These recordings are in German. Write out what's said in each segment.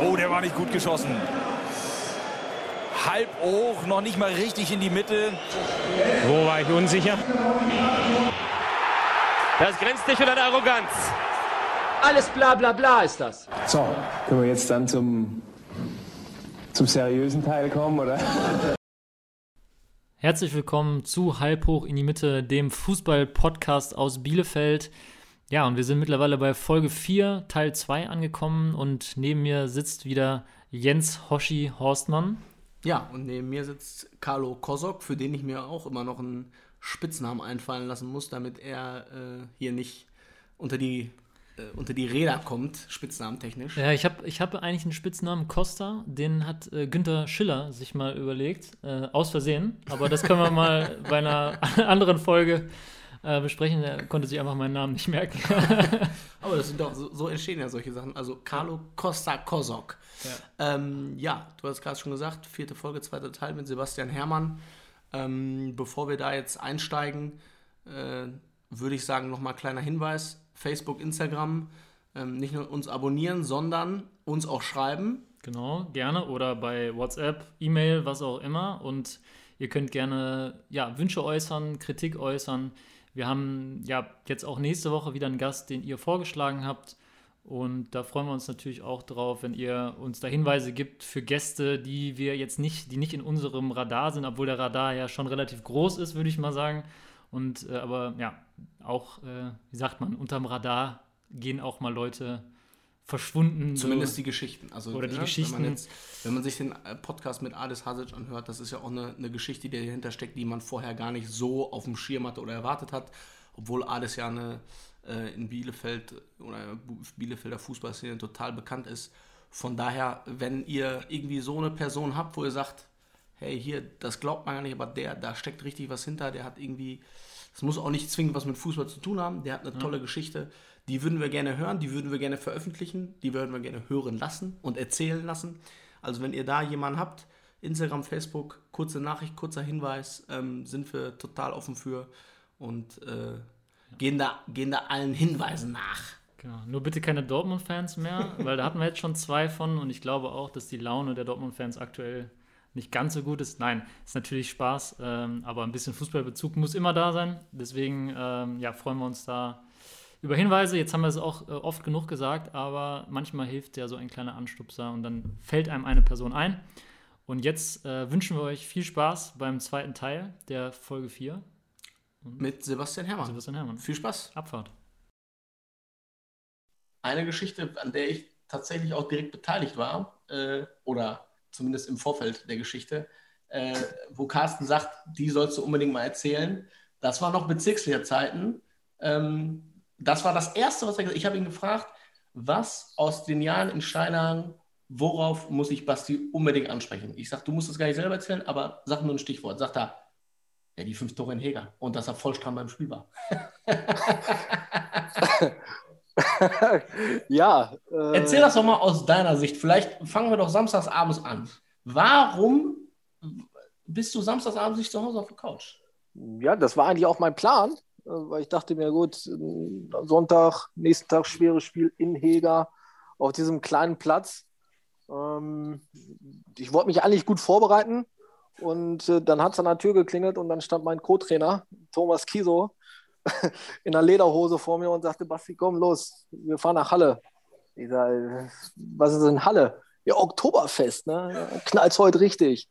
Oh, der war nicht gut geschossen. Halb hoch, noch nicht mal richtig in die Mitte. Wo war ich unsicher? Das grenzt nicht an Arroganz. Alles bla bla bla ist das. So, können wir jetzt dann zum, zum seriösen Teil kommen, oder? Herzlich willkommen zu Halb hoch in die Mitte, dem Fußball-Podcast aus Bielefeld. Ja, und wir sind mittlerweile bei Folge 4, Teil 2 angekommen und neben mir sitzt wieder Jens Hoshi Horstmann. Ja, und neben mir sitzt Carlo Kosok, für den ich mir auch immer noch einen Spitznamen einfallen lassen muss, damit er äh, hier nicht unter die, äh, unter die Räder kommt, spitznamentechnisch. Ja, ich habe ich hab eigentlich einen Spitznamen Costa, den hat äh, Günther Schiller sich mal überlegt, äh, aus Versehen, aber das können wir mal bei einer anderen Folge äh, besprechen. Er konnte sich einfach meinen Namen nicht merken. Aber das sind doch, so, so, entstehen ja solche Sachen. Also Carlo Costa Kosok. Ja, ähm, ja du hast gerade schon gesagt, vierte Folge, zweiter Teil mit Sebastian Herrmann. Ähm, bevor wir da jetzt einsteigen, äh, würde ich sagen, nochmal kleiner Hinweis. Facebook, Instagram, ähm, nicht nur uns abonnieren, sondern uns auch schreiben. Genau, gerne. Oder bei WhatsApp, E-Mail, was auch immer. Und ihr könnt gerne ja, Wünsche äußern, Kritik äußern. Wir haben ja jetzt auch nächste Woche wieder einen Gast, den ihr vorgeschlagen habt. Und da freuen wir uns natürlich auch drauf, wenn ihr uns da Hinweise gibt für Gäste, die wir jetzt nicht, die nicht in unserem Radar sind, obwohl der Radar ja schon relativ groß ist, würde ich mal sagen. Und äh, aber ja, auch, äh, wie sagt man, unterm Radar gehen auch mal Leute verschwunden. Zumindest so. die Geschichten. Also, oder die ne, Geschichten. Wenn man, jetzt, wenn man, sich den äh, Podcast mit Adis Hasic anhört, das ist ja auch eine, eine, Geschichte, die dahinter steckt, die man vorher gar nicht so auf dem Schirm hatte oder erwartet hat. Obwohl Adis ja eine, äh, in Bielefeld oder Bielefelder Fußballszene total bekannt ist. Von daher, wenn ihr irgendwie so eine Person habt, wo ihr sagt, hey, hier, das glaubt man ja nicht, aber der, da steckt richtig was hinter, der hat irgendwie, das muss auch nicht zwingend was mit Fußball zu tun haben, der hat eine ja. tolle Geschichte die würden wir gerne hören, die würden wir gerne veröffentlichen, die würden wir gerne hören lassen und erzählen lassen. Also wenn ihr da jemanden habt, Instagram, Facebook, kurze Nachricht, kurzer Hinweis, ähm, sind wir total offen für und äh, gehen, da, gehen da allen Hinweisen nach. Genau. Nur bitte keine Dortmund-Fans mehr, weil da hatten wir jetzt schon zwei von und ich glaube auch, dass die Laune der Dortmund-Fans aktuell nicht ganz so gut ist. Nein, ist natürlich Spaß, ähm, aber ein bisschen Fußballbezug muss immer da sein. Deswegen ähm, ja, freuen wir uns da über Hinweise, jetzt haben wir es auch äh, oft genug gesagt, aber manchmal hilft ja so ein kleiner Anstupser und dann fällt einem eine Person ein. Und jetzt äh, wünschen wir euch viel Spaß beim zweiten Teil der Folge 4. Und Mit Sebastian Herrmann. Sebastian Herrmann. Viel Spaß. Abfahrt. Eine Geschichte, an der ich tatsächlich auch direkt beteiligt war, äh, oder zumindest im Vorfeld der Geschichte, äh, wo Carsten sagt, die sollst du unbedingt mal erzählen. Das war noch Bezirkslehrzeiten. Ähm, das war das Erste, was er gesagt hat. Ich habe ihn gefragt, was aus den Jahren in Steinhagen, worauf muss ich Basti unbedingt ansprechen? Ich sage, du musst es gar nicht selber erzählen, aber sag nur ein Stichwort. Sagt er, ja, die fünf Tore in Heger und dass er vollstramm beim Spiel war. ja. Äh, Erzähl das doch mal aus deiner Sicht. Vielleicht fangen wir doch samstags abends an. Warum bist du samstags abends nicht zu Hause auf der Couch? Ja, das war eigentlich auch mein Plan. Weil ich dachte mir, gut, Sonntag, nächsten Tag schweres Spiel in Hega auf diesem kleinen Platz. Ähm, ich wollte mich eigentlich gut vorbereiten und äh, dann hat es an der Tür geklingelt und dann stand mein Co-Trainer Thomas Kiso in der Lederhose vor mir und sagte, Basti, komm los, wir fahren nach Halle. Ich sage, was ist denn Halle? Ja, Oktoberfest, ne? Knallt's heute richtig.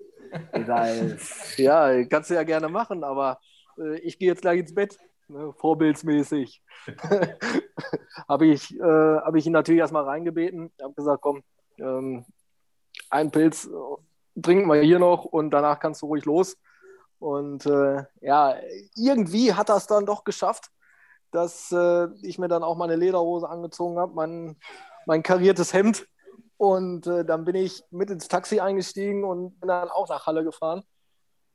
Ich sage, ja, kannst du ja gerne machen, aber äh, ich gehe jetzt gleich ins Bett ne, vorbildsmäßig, habe ich, äh, hab ich ihn natürlich erstmal reingebeten. Ich habe gesagt, komm, ähm, einen Pilz äh, trinken wir hier noch und danach kannst du ruhig los. Und äh, ja, irgendwie hat es dann doch geschafft, dass äh, ich mir dann auch meine Lederhose angezogen habe, mein, mein kariertes Hemd. Und äh, dann bin ich mit ins Taxi eingestiegen und bin dann auch nach Halle gefahren.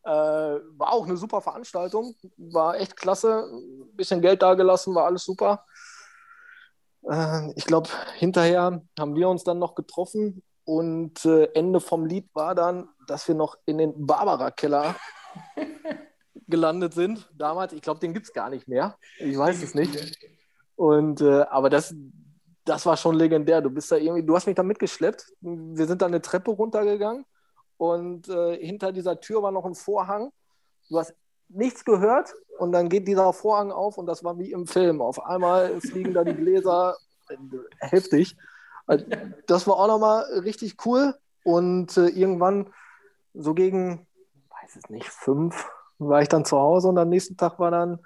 Äh, war auch eine super Veranstaltung, war echt klasse. Ein bisschen Geld dagelassen, war alles super. Äh, ich glaube, hinterher haben wir uns dann noch getroffen und äh, Ende vom Lied war dann, dass wir noch in den Barbara-Keller gelandet sind. Damals, ich glaube, den gibt es gar nicht mehr. Ich weiß es nicht. Und, äh, aber das, das war schon legendär. Du bist da irgendwie, du hast mich da mitgeschleppt. Wir sind da eine Treppe runtergegangen und äh, hinter dieser Tür war noch ein Vorhang. Du hast nichts gehört und dann geht dieser Vorhang auf und das war wie im Film. Auf einmal fliegen da die Gläser. Äh, heftig. Also, das war auch nochmal richtig cool. Und äh, irgendwann, so gegen, weiß es nicht, fünf, war ich dann zu Hause und am nächsten Tag war dann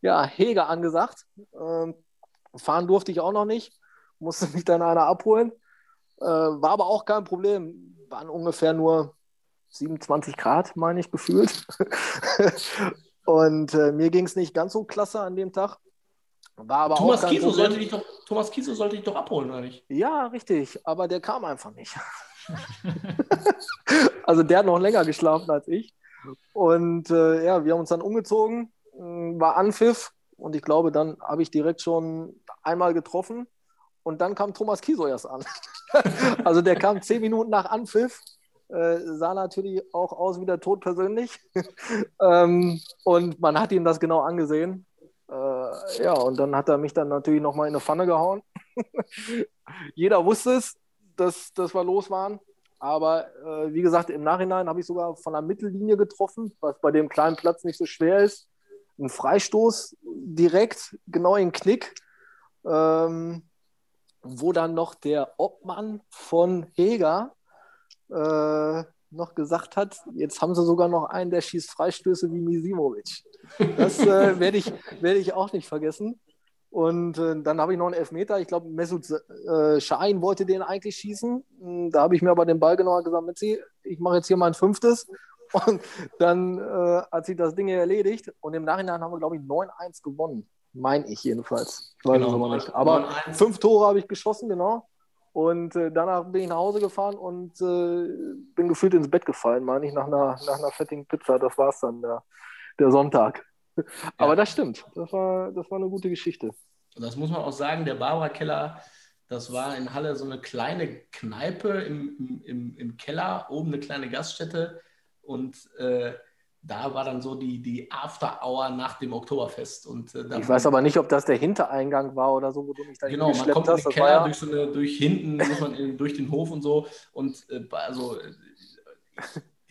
ja, Heger angesagt. Ähm, fahren durfte ich auch noch nicht, musste mich dann einer abholen. Äh, war aber auch kein Problem. Waren ungefähr nur 27 Grad, meine ich, gefühlt. und äh, mir ging es nicht ganz so klasse an dem Tag. War aber Thomas, auch Kieso sollte dich doch, Thomas Kieso sollte dich doch abholen, oder nicht? Ja, richtig, aber der kam einfach nicht. also der hat noch länger geschlafen als ich. Und äh, ja, wir haben uns dann umgezogen, mh, war Anpfiff und ich glaube, dann habe ich direkt schon einmal getroffen und dann kam Thomas Kieso erst an. also der kam zehn Minuten nach Anpfiff, äh, sah natürlich auch aus wie der Tod persönlich. ähm, und man hat ihm das genau angesehen. Äh, ja, und dann hat er mich dann natürlich nochmal in eine Pfanne gehauen. Jeder wusste es, dass, dass wir los waren. Aber äh, wie gesagt, im Nachhinein habe ich sogar von der Mittellinie getroffen, was bei dem kleinen Platz nicht so schwer ist. Ein Freistoß direkt genau in den Knick, ähm, wo dann noch der Obmann von Heger äh, noch gesagt hat, jetzt haben sie sogar noch einen, der schießt Freistöße wie Misimovic. Das äh, werde ich, werd ich auch nicht vergessen. Und äh, dann habe ich noch einen Elfmeter. Ich glaube, Mesut äh, Schein wollte den eigentlich schießen. Hm, Da habe ich mir aber den Ball genommen und gesagt, Metzi, ich mache jetzt hier mein fünftes. Und dann äh, hat sich das Ding erledigt. Und im Nachhinein haben wir, glaube ich, 9-1 gewonnen. Meine ich jedenfalls. Weiß Genau, aber nicht. Aber 9-1. fünf Tore habe ich geschossen, genau. Und äh, danach bin ich nach Hause gefahren und äh, bin gefühlt ins Bett gefallen, meine ich, nach einer, nach einer fettigen Pizza. Das war es dann, der, der Sonntag. Aber das stimmt. Das war, das war eine gute Geschichte. Und das muss man auch sagen, der Barbara Keller, das war in Halle so eine kleine Kneipe im, im, im Keller, oben eine kleine Gaststätte. Und äh, da war dann so die, die After-Hour nach dem Oktoberfest. Und, äh, Ich weiß aber nicht, ob das der Hintereingang war oder so, wo du mich da Genau, man kommt in den Keller ja, durch, so eine, durch hinten, muss man in, durch den Hof und so. Und äh, also äh,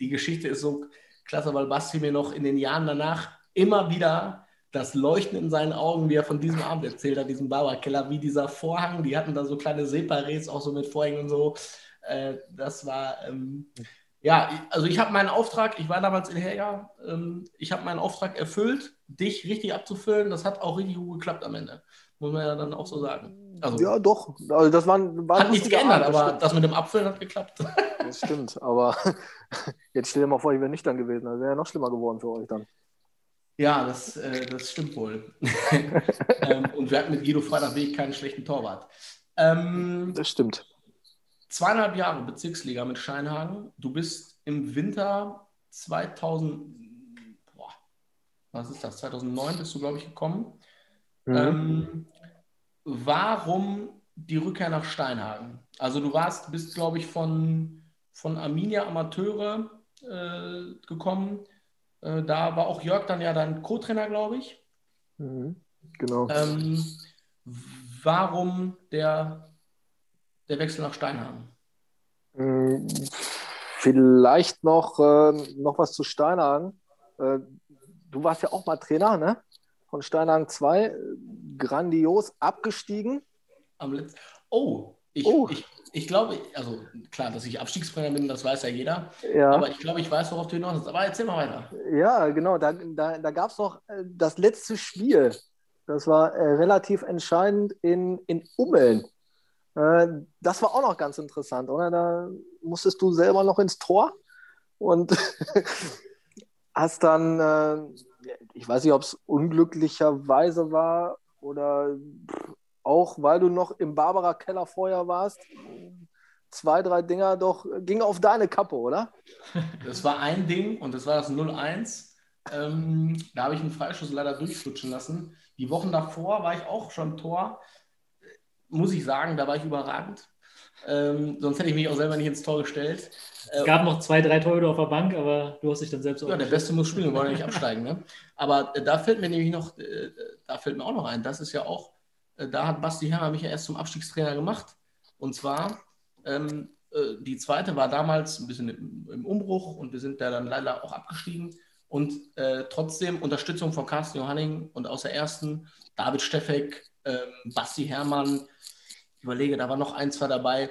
die Geschichte ist so klasse, weil Basti mir noch in den Jahren danach immer wieder das Leuchten in seinen Augen, wie er von diesem Abend erzählt hat, diesem Bauerkeller, wie dieser Vorhang, die hatten da so kleine Separés, auch so mit Vorhängen und so. Äh, das war, ähm, ja, also ich habe meinen Auftrag, ich war damals in Herja, ähm, ich habe meinen Auftrag erfüllt, dich richtig abzufüllen. Das hat auch richtig gut geklappt am Ende. Muss man ja dann auch so sagen. Also, ja, doch. Also das war, war ein hat nichts geändert, Abend, das aber stimmt. das mit dem Abfüllen hat geklappt. Das stimmt. Aber jetzt stell dir mal vor, ich wäre nüchtern gewesen. Das wäre ja noch schlimmer geworden für euch dann. Ja, das, äh, das stimmt wohl. ähm, und wir hatten mit Guido Freitagweg keinen schlechten Torwart. Ähm, Das stimmt. Zweieinhalb Jahre Bezirksliga mit Scheinhagen. Du bist im Winter 2000, boah, was ist das? 2009 bist du, glaube ich, gekommen. Mhm. Ähm, warum die Rückkehr nach Steinhagen? Also du warst, bist, glaube ich, von, von Arminia Amateure äh, gekommen. Äh, da war auch Jörg dann ja dein Co-Trainer, glaube ich. Mhm. Genau. Ähm, warum der, der Wechsel nach Steinhagen? Mm, Vielleicht noch, ähm, noch was zu Steinhagen. Äh, du warst ja auch mal Trainer, ne? Von Steinhagen 2. äh, Grandios abgestiegen. Am Letz oh, ich, Oh. Ich, ich glaube, also klar, dass ich Abstiegstrainer bin, das weiß ja jeder. Ja. Aber ich glaube, ich weiß, worauf du hinaus willst. Aber erzähl mal weiter. Ja, genau. Da, da, da gab es noch äh, das letzte Spiel. Das war äh, relativ entscheidend in, in Ummeln. Äh, das war auch noch ganz interessant, oder? Da musstest du selber noch ins Tor und hast dann, äh, ich weiß nicht, ob es unglücklicherweise war oder auch, weil du noch im Barbara Keller vorher warst, zwei, drei Dinger doch, ging auf deine Kappe, oder? Das war ein Ding und das war das 0-1. Ähm, da habe ich einen Freischuss leider durchflutschen lassen. Die Wochen davor war ich auch schon Tor. Muss ich sagen, da war ich überragend. Ähm, sonst hätte ich mich auch selber nicht ins Tor gestellt. Es gab noch zwei, drei Torhüter auf der Bank, aber du hast dich dann selbst Ja, der Beste muss spielen, wir wollen ja nicht absteigen. Ne? Aber äh, da fällt mir nämlich noch, äh, da fällt mir auch noch ein, das ist ja auch äh, da hat Basti Hermer mich ja erst zum Abstiegstrainer gemacht. Und zwar, ähm, äh, die zweite war damals ein bisschen im, im, Umbruch und wir sind da dann leider auch abgestiegen. Und äh, trotzdem Unterstützung von Carsten Johanning und aus der ersten David Steffek, ähm, Basti Hermann. Ich überlege, da war noch ein, zwei dabei.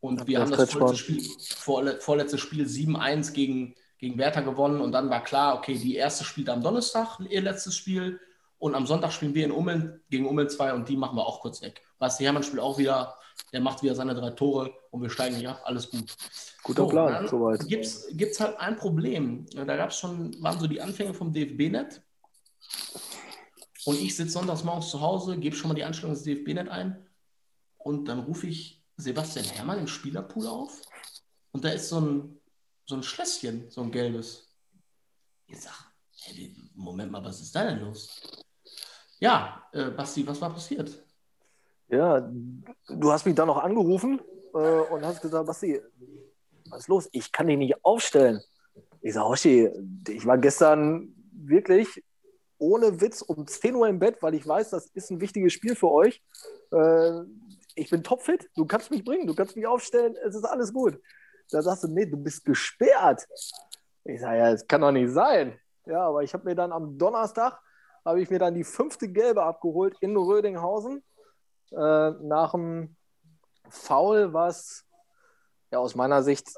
Und wir haben das vorletzte Spiel, vorle vorletztes Spiel 7-1 gegen, gegen Werther gewonnen. Und dann war klar, okay, die erste spielt am Donnerstag, ihr letztes Spiel. Und am Sonntag spielen wir in Ummeln gegen Ummeln 2 und die machen wir auch kurz weg. Basti Hermann spielt auch wieder, der macht wieder seine drei Tore und wir steigen nicht ab, alles gut. Guter so, Plan, soweit. Gibt es halt ein Problem. Da gab es schon, waren so die Anfänge vom DFB-Net. Und ich sitze sonntags morgens zu Hause, gebe schon mal die Anstellung des DFB-Net ein und dann rufe ich Sebastian Hermann im Spielerpool auf und da ist so ein, so ein Schlösschen, so ein gelbes. Ich sage, hey, Moment mal, was ist da denn los? Ja, äh, Basti, was war passiert? Ja, du hast mich dann noch angerufen äh, und hast gesagt, Basti, was ist los? Ich kann dich nicht aufstellen. Ich sage, Hoshi, ich war gestern wirklich ohne Witz um 10 Uhr im Bett, weil ich weiß, das ist ein wichtiges Spiel für euch. Äh, ich bin topfit, du kannst mich bringen, du kannst mich aufstellen, es ist alles gut. Da sagst du, nee, du bist gesperrt. Ich sage, ja, das kann doch nicht sein. Ja, aber ich habe mir dann am Donnerstag habe ich mir dann die fünfte Gelbe abgeholt in Rödinghausen. Äh, nach dem Foul, was ja aus meiner Sicht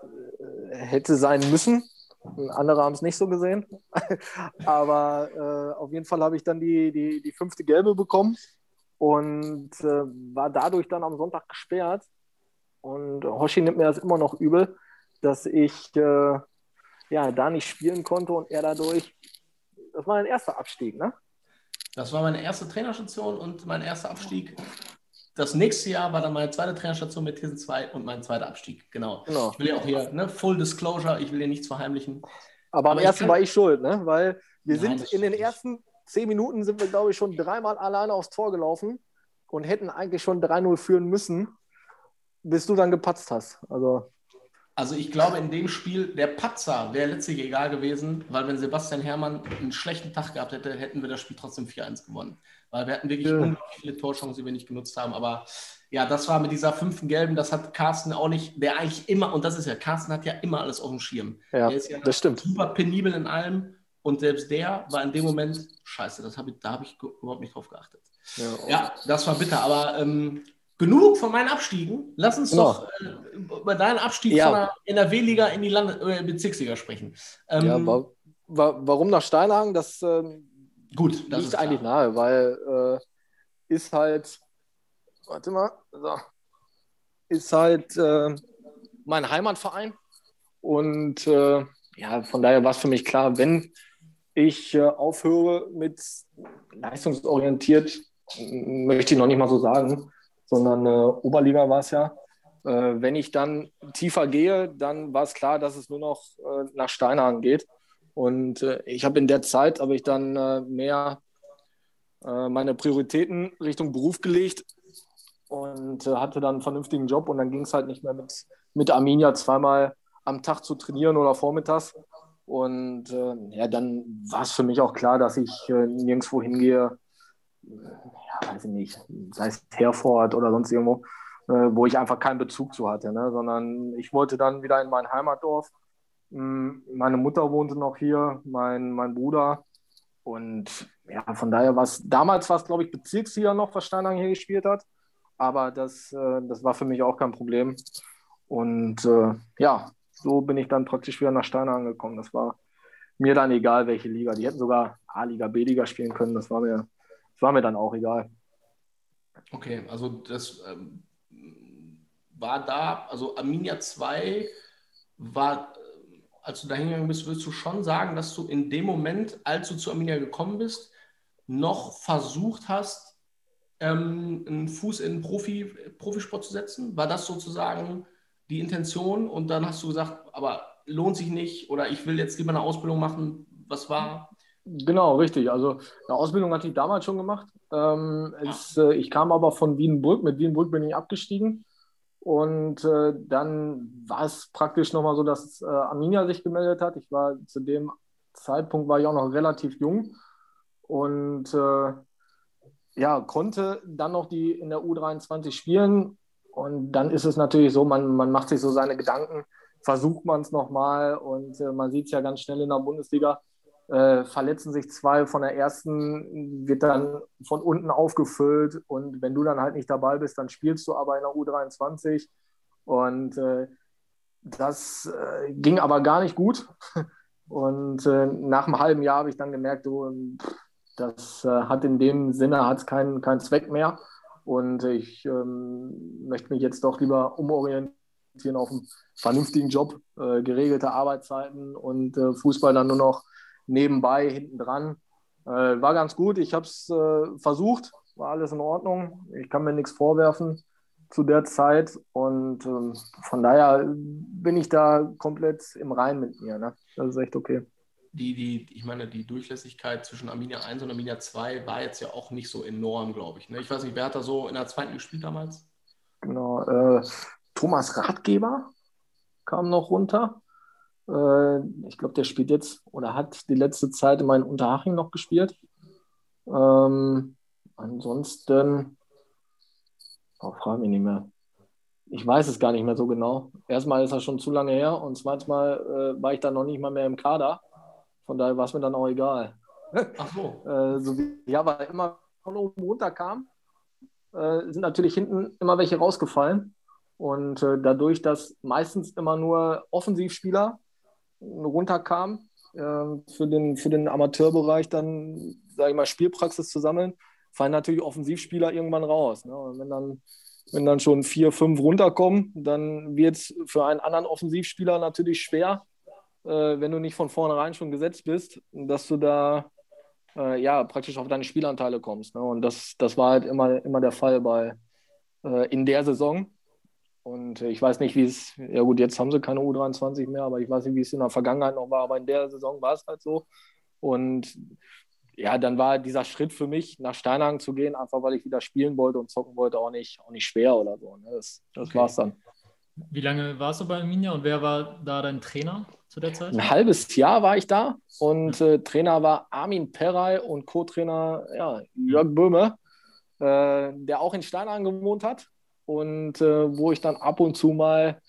äh, hätte sein müssen. Andere haben es nicht so gesehen. Aber äh, auf jeden Fall habe ich dann die, die, die fünfte Gelbe bekommen und äh, war dadurch dann am Sonntag gesperrt. Und Hoshi nimmt mir das immer noch übel, dass ich äh, ja, da nicht spielen konnte und er dadurch, das war mein erster Abstieg, ne? Das war meine erste Trainerstation und mein erster Abstieg. Das nächste Jahr war dann meine zweite Trainerstation mit Thesen 2 und mein zweiter Abstieg. Genau. genau. Ich will ja auch hier, ne, Full Disclosure, ich will hier nichts verheimlichen. Aber, am ersten kann... war ich schuld, ne? Weil wir Nein, sind in den ersten zehn Minuten sind wir, glaube ich, schon dreimal alleine aufs Tor gelaufen und hätten eigentlich schon 3-0 führen müssen, bis du dann gepatzt hast. Also. Also ich glaube, in dem Spiel, der Patzer wäre letztlich egal gewesen, weil wenn Sebastian Herrmann einen schlechten Tag gehabt hätte, hätten wir das Spiel trotzdem 4-1 gewonnen. Weil wir hatten wirklich ja. unglaublich viele Torchancen, die wir nicht genutzt haben. Aber ja, das war mit dieser fünften Gelben, das hat Carsten auch nicht, der eigentlich immer, und das ist ja, Carsten hat ja immer alles auf dem Schirm. Ja, der ist ja das stimmt. super penibel in allem. Und selbst der war in dem Moment, scheiße, das hab ich, da habe ich überhaupt nicht drauf geachtet. Ja, ja, das war bitter. Aber ähm, genug von meinen Abstiegen. Lass uns genau. doch äh, über deinen Abstieg ja. von der NRW-Liga in die Land äh, Bezirksliga sprechen. Ähm, ja, wa wa warum nach Steinhagen? Das, ähm, Gut, das liegt eigentlich nahe, weil äh, ist halt, warte mal, so, ist halt äh, mein Heimatverein. Und äh, ja, von daher war es für mich klar, wenn ich äh, aufhöre mit leistungsorientiert, möchte ich noch nicht mal so sagen, sondern äh, Oberliga war es ja. Äh, wenn ich dann tiefer gehe, dann war es klar, dass es nur noch äh, nach Steinhagen geht. Und äh, ich habe in der Zeit, habe ich dann äh, mehr meine Prioritäten Richtung Beruf gelegt und hatte dann einen vernünftigen Job und dann ging es halt nicht mehr mit, mit Arminia zweimal am Tag zu trainieren oder vormittags. Und ja, dann war es für mich auch klar, dass ich nirgendwo hingehe, ja, weiß ich nicht, sei es Herford oder sonst irgendwo, äh, wo ich einfach keinen Bezug zu hatte, ne? sondern ich wollte dann wieder in mein Heimatdorf. Hm, meine Mutter wohnte noch hier, mein, mein Bruder. Und ja, von daher war es, damals war es, glaube ich, Bezirksliga noch, was Steinhagen hier gespielt hat. Aber das, äh, das war für mich auch kein Problem. Und äh, ja, so bin ich dann praktisch wieder nach Steinhagen gekommen. Das war mir dann egal, welche Liga. Die hätten sogar A-Liga, B-Liga spielen können. Das war mir, das war mir dann auch egal. Okay, also das ähm, war da, also Arminia 2 war, als du da hingegangen bist, würdest du schon sagen, dass du in dem Moment, als du zu Arminia gekommen bist, noch versucht hast, ähm, einen Fuß in Profi, Profisport zu setzen? War das sozusagen die Intention? Und dann hast du gesagt, aber lohnt sich nicht oder ich will jetzt lieber eine Ausbildung machen. Was war Genau, richtig. Also eine Ausbildung hatte ich damals schon gemacht. Ähm, es, äh, ich kam aber von Wienbrück. Mit Wienbrück bin ich abgestiegen. Und äh, dann war es praktisch nochmal so, dass äh, Arminia sich gemeldet hat. Ich war zu dem Zeitpunkt war ich auch noch relativ jung. Und äh, ja, konnte dann noch die in der U23 spielen. Und dann ist es natürlich so, man, man macht sich so seine Gedanken, versucht man es nochmal und äh, man sieht es ja ganz schnell in der Bundesliga, äh, verletzen sich zwei von der ersten, wird dann von unten aufgefüllt. Und wenn du dann halt nicht dabei bist, dann spielst du aber in der U23 und äh, das äh, ging aber gar nicht gut. Und äh, nach einem halben Jahr habe ich dann gemerkt, du, das äh, hat in dem Sinne keinen, keinen Zweck mehr und ich ähm, möchte mich jetzt doch lieber umorientieren auf einen vernünftigen Job, äh, geregelte Arbeitszeiten und Fußball dann nur noch nebenbei, hinten dran. Äh, war ganz gut. Ich habe es äh, versucht, war alles in Ordnung. Ich kann mir nichts vorwerfen zu der Zeit und ähm, von daher bin ich da komplett im Rein mit mir. Ne? Das ist echt okay. Die, die, ich meine, die Durchlässigkeit zwischen Arminia 1 und Arminia 2 war jetzt ja auch nicht so enorm, glaube ich. Ne? Ich weiß nicht, wer hat da so in der zweiten gespielt damals? Genau, äh, Thomas Ratgeber kam noch runter. Äh, ich glaube, der spielt jetzt oder hat die letzte Zeit in meinem Unterhaching noch gespielt. Ähm, ansonsten, oh, frage mich nicht mehr. Ich weiß es gar nicht mehr so genau. Erstmal ist er schon zu lange her und zweitens äh, war ich dann noch nicht mal mehr im Kader. Von daher war es mir dann auch egal. Ach so. äh, so wie, ja, weil immer von oben runter kam, äh, sind natürlich hinten immer welche rausgefallen. Und äh, dadurch, dass meistens immer nur Offensivspieler runterkam, äh, für, den, für den Amateurbereich dann, sage ich mal, Spielpraxis zu sammeln, fallen natürlich Offensivspieler irgendwann raus. Ne? Und wenn dann, wenn dann schon vier, fünf runterkommen, dann wird es für einen anderen Offensivspieler natürlich schwer, wenn du nicht von vornherein schon gesetzt bist, dass du da äh, ja praktisch auf deine Spielanteile kommst. Ne? Und das, das war halt immer, immer der Fall bei äh, in der Saison. Und ich weiß nicht, wie es, ja gut, jetzt haben sie keine U23 mehr, aber ich weiß nicht, wie es in der Vergangenheit noch war, aber in der Saison war es halt so. Und ja, dann war dieser Schritt für mich, nach Steinhagen zu gehen, einfach weil ich wieder spielen wollte und zocken wollte, auch nicht, auch nicht schwer oder so. Ne? Das, das okay. war es dann. Wie lange warst du bei Arminia und wer war da dein Trainer zu der Zeit? Ein halbes Jahr war ich da und äh, Trainer war Armin Perrey und Co-Trainer ja, Jörg Böhme, äh, der auch in Steinhagen gewohnt hat und äh, wo ich dann ab und zu mal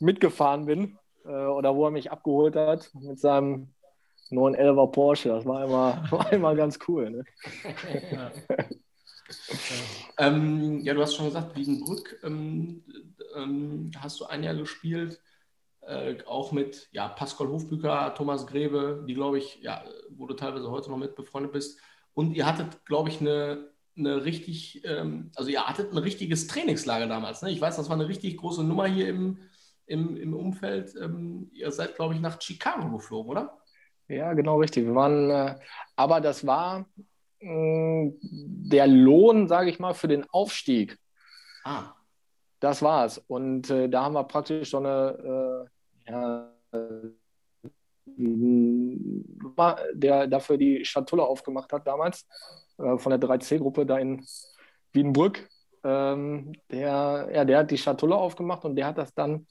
mitgefahren bin äh, oder wo er mich abgeholt hat mit seinem 911er Porsche. Das war immer, war immer ganz cool. Ne? Ja. ähm, ja, du hast schon gesagt, Wiedenbrück ähm, ähm, hast du ein Jahr gespielt. Äh, auch mit ja, Pascal Hofbüker, Thomas Grebe, die glaube ich, ja, wo du teilweise heute noch mit befreundet bist. Und ihr hattet, glaube ich, eine eine richtig, ähm, also ihr hattet ein richtiges Trainingslager damals. Ne? Ich weiß, das war eine richtig große Nummer hier im, im, im Umfeld. Ähm, ihr seid, glaube ich, nach Chicago geflogen, oder? Ja, genau richtig. Wir waren, äh, aber das war mh, mm, der Lohn, sage ich mal, für den Aufstieg. Ah. Das war's. Und äh, da haben wir praktisch so eine, äh, ja, der dafür die Schatulle aufgemacht hat damals. Äh, von der 3C-Gruppe da in Wiedenbrück. Ähm, der, ja, der hat die Schatulle aufgemacht und der hat das dann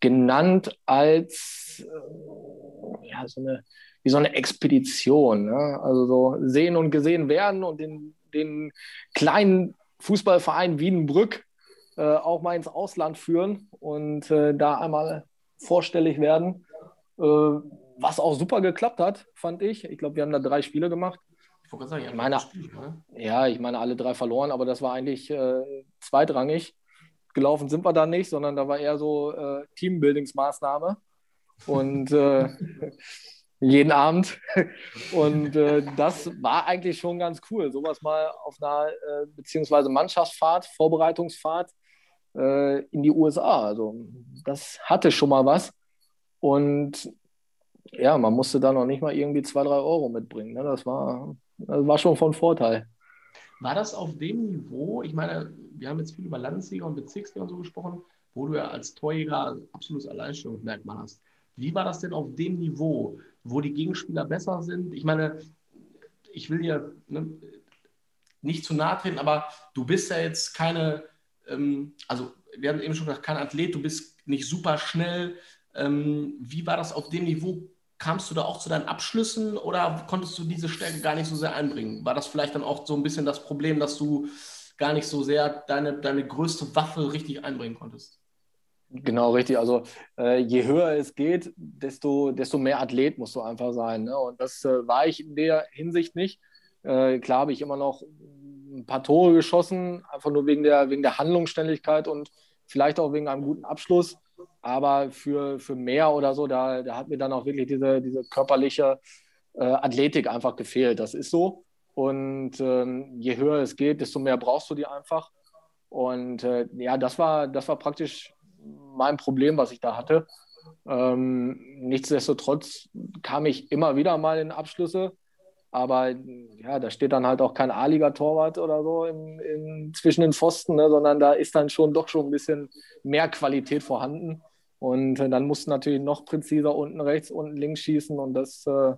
genannt als äh, ja, so eine, wie so eine Expedition. Ne? Also so sehen und gesehen werden und den, den kleinen Fußballverein Wiedenbrück äh, auch mal ins Ausland führen und äh, da einmal vorstellig werden. Äh, was auch super geklappt hat, fand ich. Ich glaube, wir haben da drei Spiele gemacht. Ich wollte sagen, ich meine, Spiel, ne? ja, ich meine, alle drei verloren, aber das war eigentlich äh, zweitrangig. Gelaufen sind wir da nicht, sondern da war eher so äh, Teambuildingsmaßnahme. Und äh, jeden Abend. Und äh, das war eigentlich schon ganz cool. Sowas mal auf einer, äh, beziehungsweise Mannschaftsfahrt, Vorbereitungsfahrt äh, in die USA. Also das hatte schon mal was. Und ja, man musste da noch nicht mal irgendwie zwei, drei Euro mitbringen. Ne? Das war das war schon von Vorteil. War das auf dem Niveau, ich meine, wir haben jetzt viel über Landesliga und Bezirksliga und so gesprochen, wo du ja als Torjäger absolutes Alleinstellungsmerkmal hast. Wie war das denn auf dem Niveau, wo die Gegenspieler besser sind? Ich meine, ich will dir ne, nicht zu nahe treten, aber du bist ja jetzt keine, ähm, also wir haben eben schon gesagt, kein Athlet, du bist nicht super schnell. Ähm, wie war das auf dem Niveau kamst du da auch zu deinen Abschlüssen oder konntest du diese Stärke gar nicht so sehr einbringen? War das vielleicht dann auch so ein bisschen das Problem, dass du gar nicht so sehr deine, deine größte Waffe richtig einbringen konntest? Genau, richtig. Also äh, je höher es geht, desto, desto mehr Athlet musst du einfach sein. Ne? Und das äh, war ich in der Hinsicht nicht. Äh, klar habe ich immer noch ein paar Tore geschossen, einfach nur wegen der, wegen der Handlungsständigkeit und vielleicht auch wegen einem guten Abschluss. Aber für, für mehr oder so, da, da hat mir dann auch wirklich diese, diese körperliche äh, Athletik einfach gefehlt. Das ist so. Und ähm, je höher es geht, desto mehr brauchst du die einfach. Und äh, ja, das war, das war praktisch mein Problem, was ich da hatte. Ähm, nichtsdestotrotz kam ich immer wieder mal in Abschlüsse. Aber ja, da steht dann halt auch kein A-Liga-Torwart oder so in, in, zwischen den Pfosten, ne, sondern da ist dann schon doch schon ein bisschen mehr Qualität vorhanden. Und äh, dann musst du natürlich noch präziser unten rechts, unten links schießen. Und das äh,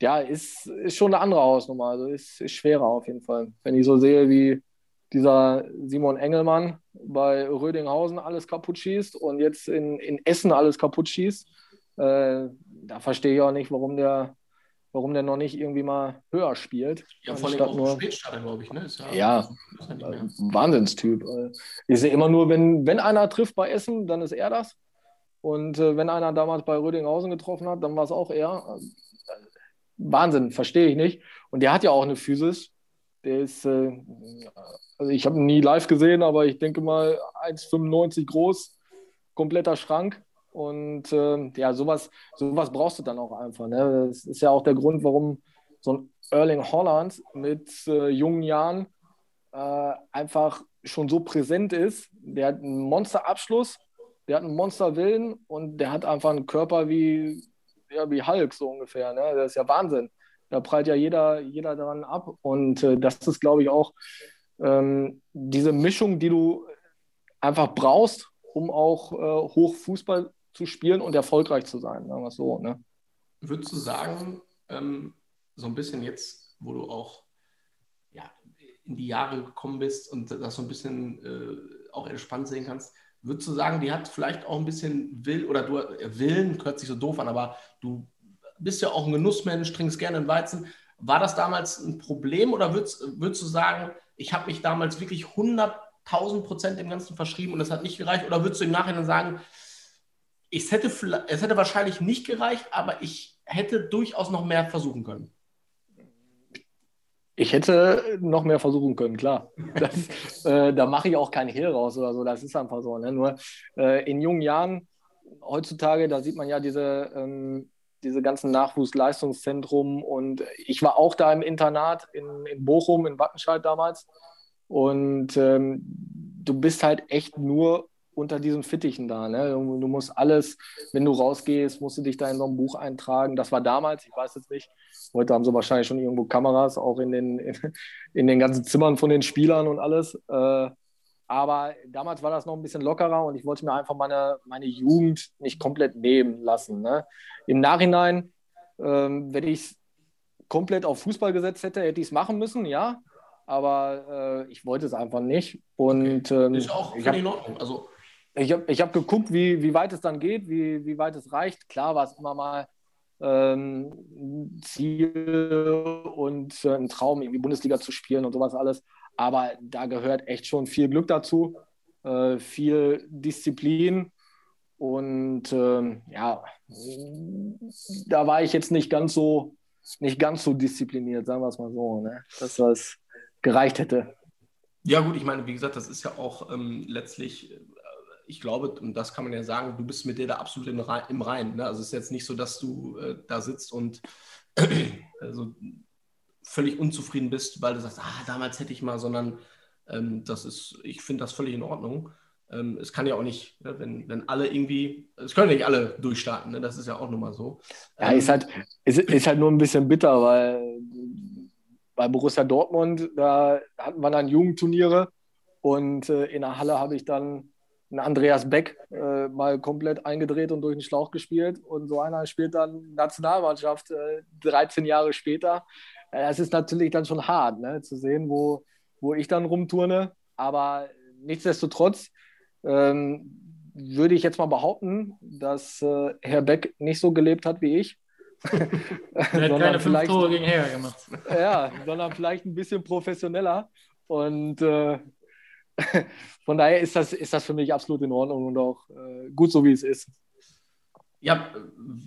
ja, ist, ist schon eine andere Hausnummer. Also ist, ist schwerer auf jeden Fall. Wenn ich so sehe, wie dieser Simon Engelmann bei Rödinghausen alles kaputt schießt und jetzt in, in Essen alles kaputt schießt, äh, da verstehe ich auch nicht, warum der warum der noch nicht irgendwie mal höher spielt. Ja, vor allem auch nur... Spätstadion, glaube ich. Ne? ja, ja, ja Wahnsinnstyp. Ich sehe immer nur, wenn, wenn einer trifft bei Essen, dann ist er das. Und äh, wenn einer damals bei Rödinghausen getroffen hat, dann war es auch er. Wahnsinn, verstehe ich nicht. Und der hat ja auch eine Physis. Der ist, äh, also ich habe ihn nie live gesehen, aber ich denke mal 1,95 groß, kompletter Schrank. Und äh, ja, sowas, sowas brauchst du dann auch einfach. Ne? Das ist ja auch der Grund, warum so ein Erling Holland mit äh, jungen Jahren äh, einfach schon so präsent ist. Der hat einen Monsterabschluss, der hat einen Monsterwillen und der hat einfach einen Körper wie, ja, wie Hulk so ungefähr. Ne? Das ist ja Wahnsinn. Da prallt ja jeder, jeder daran ab. Und äh, das ist, glaube ich, auch ähm, diese Mischung, die du einfach brauchst, um auch äh, hoch Fußball zu spielen und erfolgreich zu sein, sagen so. Ne? Würdest du sagen, ähm, so ein bisschen jetzt, wo du auch ja, in die Jahre gekommen bist und das so ein bisschen äh, auch entspannt sehen kannst, würdest du sagen, die hat vielleicht auch ein bisschen Will oder du äh, Willen, hört sich so doof an, aber du bist ja auch ein Genussmensch, trinkst gerne einen Weizen. War das damals ein Problem oder würdest, würdest du sagen, ich habe mich damals wirklich 100.000 Prozent dem Ganzen verschrieben und das hat nicht gereicht? Oder würdest du im Nachhinein sagen, es hätte, es hätte wahrscheinlich nicht gereicht, aber ich hätte durchaus noch mehr versuchen können. Ich hätte noch mehr versuchen können, klar. Das, äh, da mache ich auch keinen Hehl raus oder so. Das ist einfach so. Ne? Nur äh, in jungen Jahren, heutzutage, da sieht man ja diese, ähm, diese ganzen Nachwuchsleistungszentrum und ich war auch da im Internat in, in Bochum, in Wattenscheid damals. Und ähm, du bist halt echt nur unter diesen Fittichen da. Ne? Du, musst alles, wenn du rausgehst, musst du dich da in so ein Buch eintragen. Das war damals, ich weiß jetzt nicht. Heute haben sie wahrscheinlich schon irgendwo Kameras, auch in den, in, in den ganzen Zimmern von den Spielern und alles. Äh, aber damals war das noch ein bisschen lockerer und ich wollte mir einfach meine, meine Jugend nicht komplett nehmen lassen. Ne? Im Nachhinein, ähm, wenn ich es komplett auf Fußball gesetzt hätte, hätte ich es machen müssen, ja. Aber äh, ich wollte es einfach nicht. Und, okay. ähm, ist auch völlig in Ordnung. Also ich habe ich hab geguckt, wie, wie weit es dann geht, wie, wie weit es reicht. Klar war es immer mal ähm, Ziel und äh, ein Traum, irgendwie Bundesliga zu spielen und sowas alles. Aber da gehört echt schon viel Glück dazu, äh, viel Disziplin. Und äh, ja, da war ich jetzt nicht ganz so, nicht ganz so diszipliniert, sagen wir es mal so, ne? dass das gereicht hätte. Ja, gut, ich meine, wie gesagt, das ist ja auch ähm, letztlich ich glaube, und das kann man ja sagen, du bist mit dir da absolut im Rein. Ne? Also es ist jetzt nicht so, dass du äh, da sitzt und also völlig unzufrieden bist, weil du sagst, ah, damals hätte ich mal, sondern ähm, das ist, ich finde das völlig in Ordnung. Ähm, es kann ja auch nicht, ne, wenn, wenn alle irgendwie, es können nicht alle durchstarten, ne? das ist ja auch nun mal so. Ja, ist halt, ist, ist halt nur ein bisschen bitter, weil bei Borussia Dortmund, da hatten wir dann Jugendturniere und äh, in der Halle habe ich dann ein Andreas Beck äh, mal komplett eingedreht und durch den Schlauch gespielt. Und so einer spielt dann Nationalmannschaft äh, 13 Jahre später. Äh, das ist natürlich dann schon hart, ne, zu sehen, wo, wo ich dann rumturne. Aber nichtsdestotrotz ähm, würde ich jetzt mal behaupten, dass äh, Herr Beck nicht so gelebt hat wie ich. Er hat keine fünf Tore gegen Herr gemacht. Ja, sondern vielleicht ein bisschen professioneller. Und äh, von daher ist das, ist das für mich absolut in Ordnung und auch äh, gut so, wie es ist. Ja,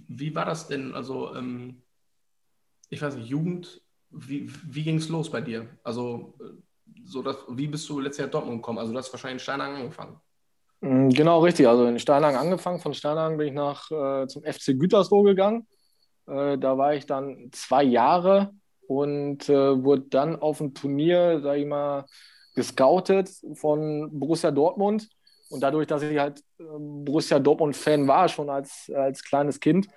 wie war das denn? Also, ähm, ich weiß nicht, Jugend, wie, wie ging es los bei dir? Also, äh, so das, wie bist du letztes Jahr Dortmund gekommen? Also, du hast wahrscheinlich in Steinhagen angefangen. Mm, genau, richtig. Also in Steinhagen angefangen. Von Steinhagen bin ich nach, äh, zum FC Gütersloh gegangen. Äh, da war ich dann zwei Jahre und äh, wurde dann auf ein Turnier, sage ich mal, gescoutet von Borussia Dortmund. Und dadurch, dass ich halt ähm, Borussia Dortmund-Fan war, schon als, als kleines Kind,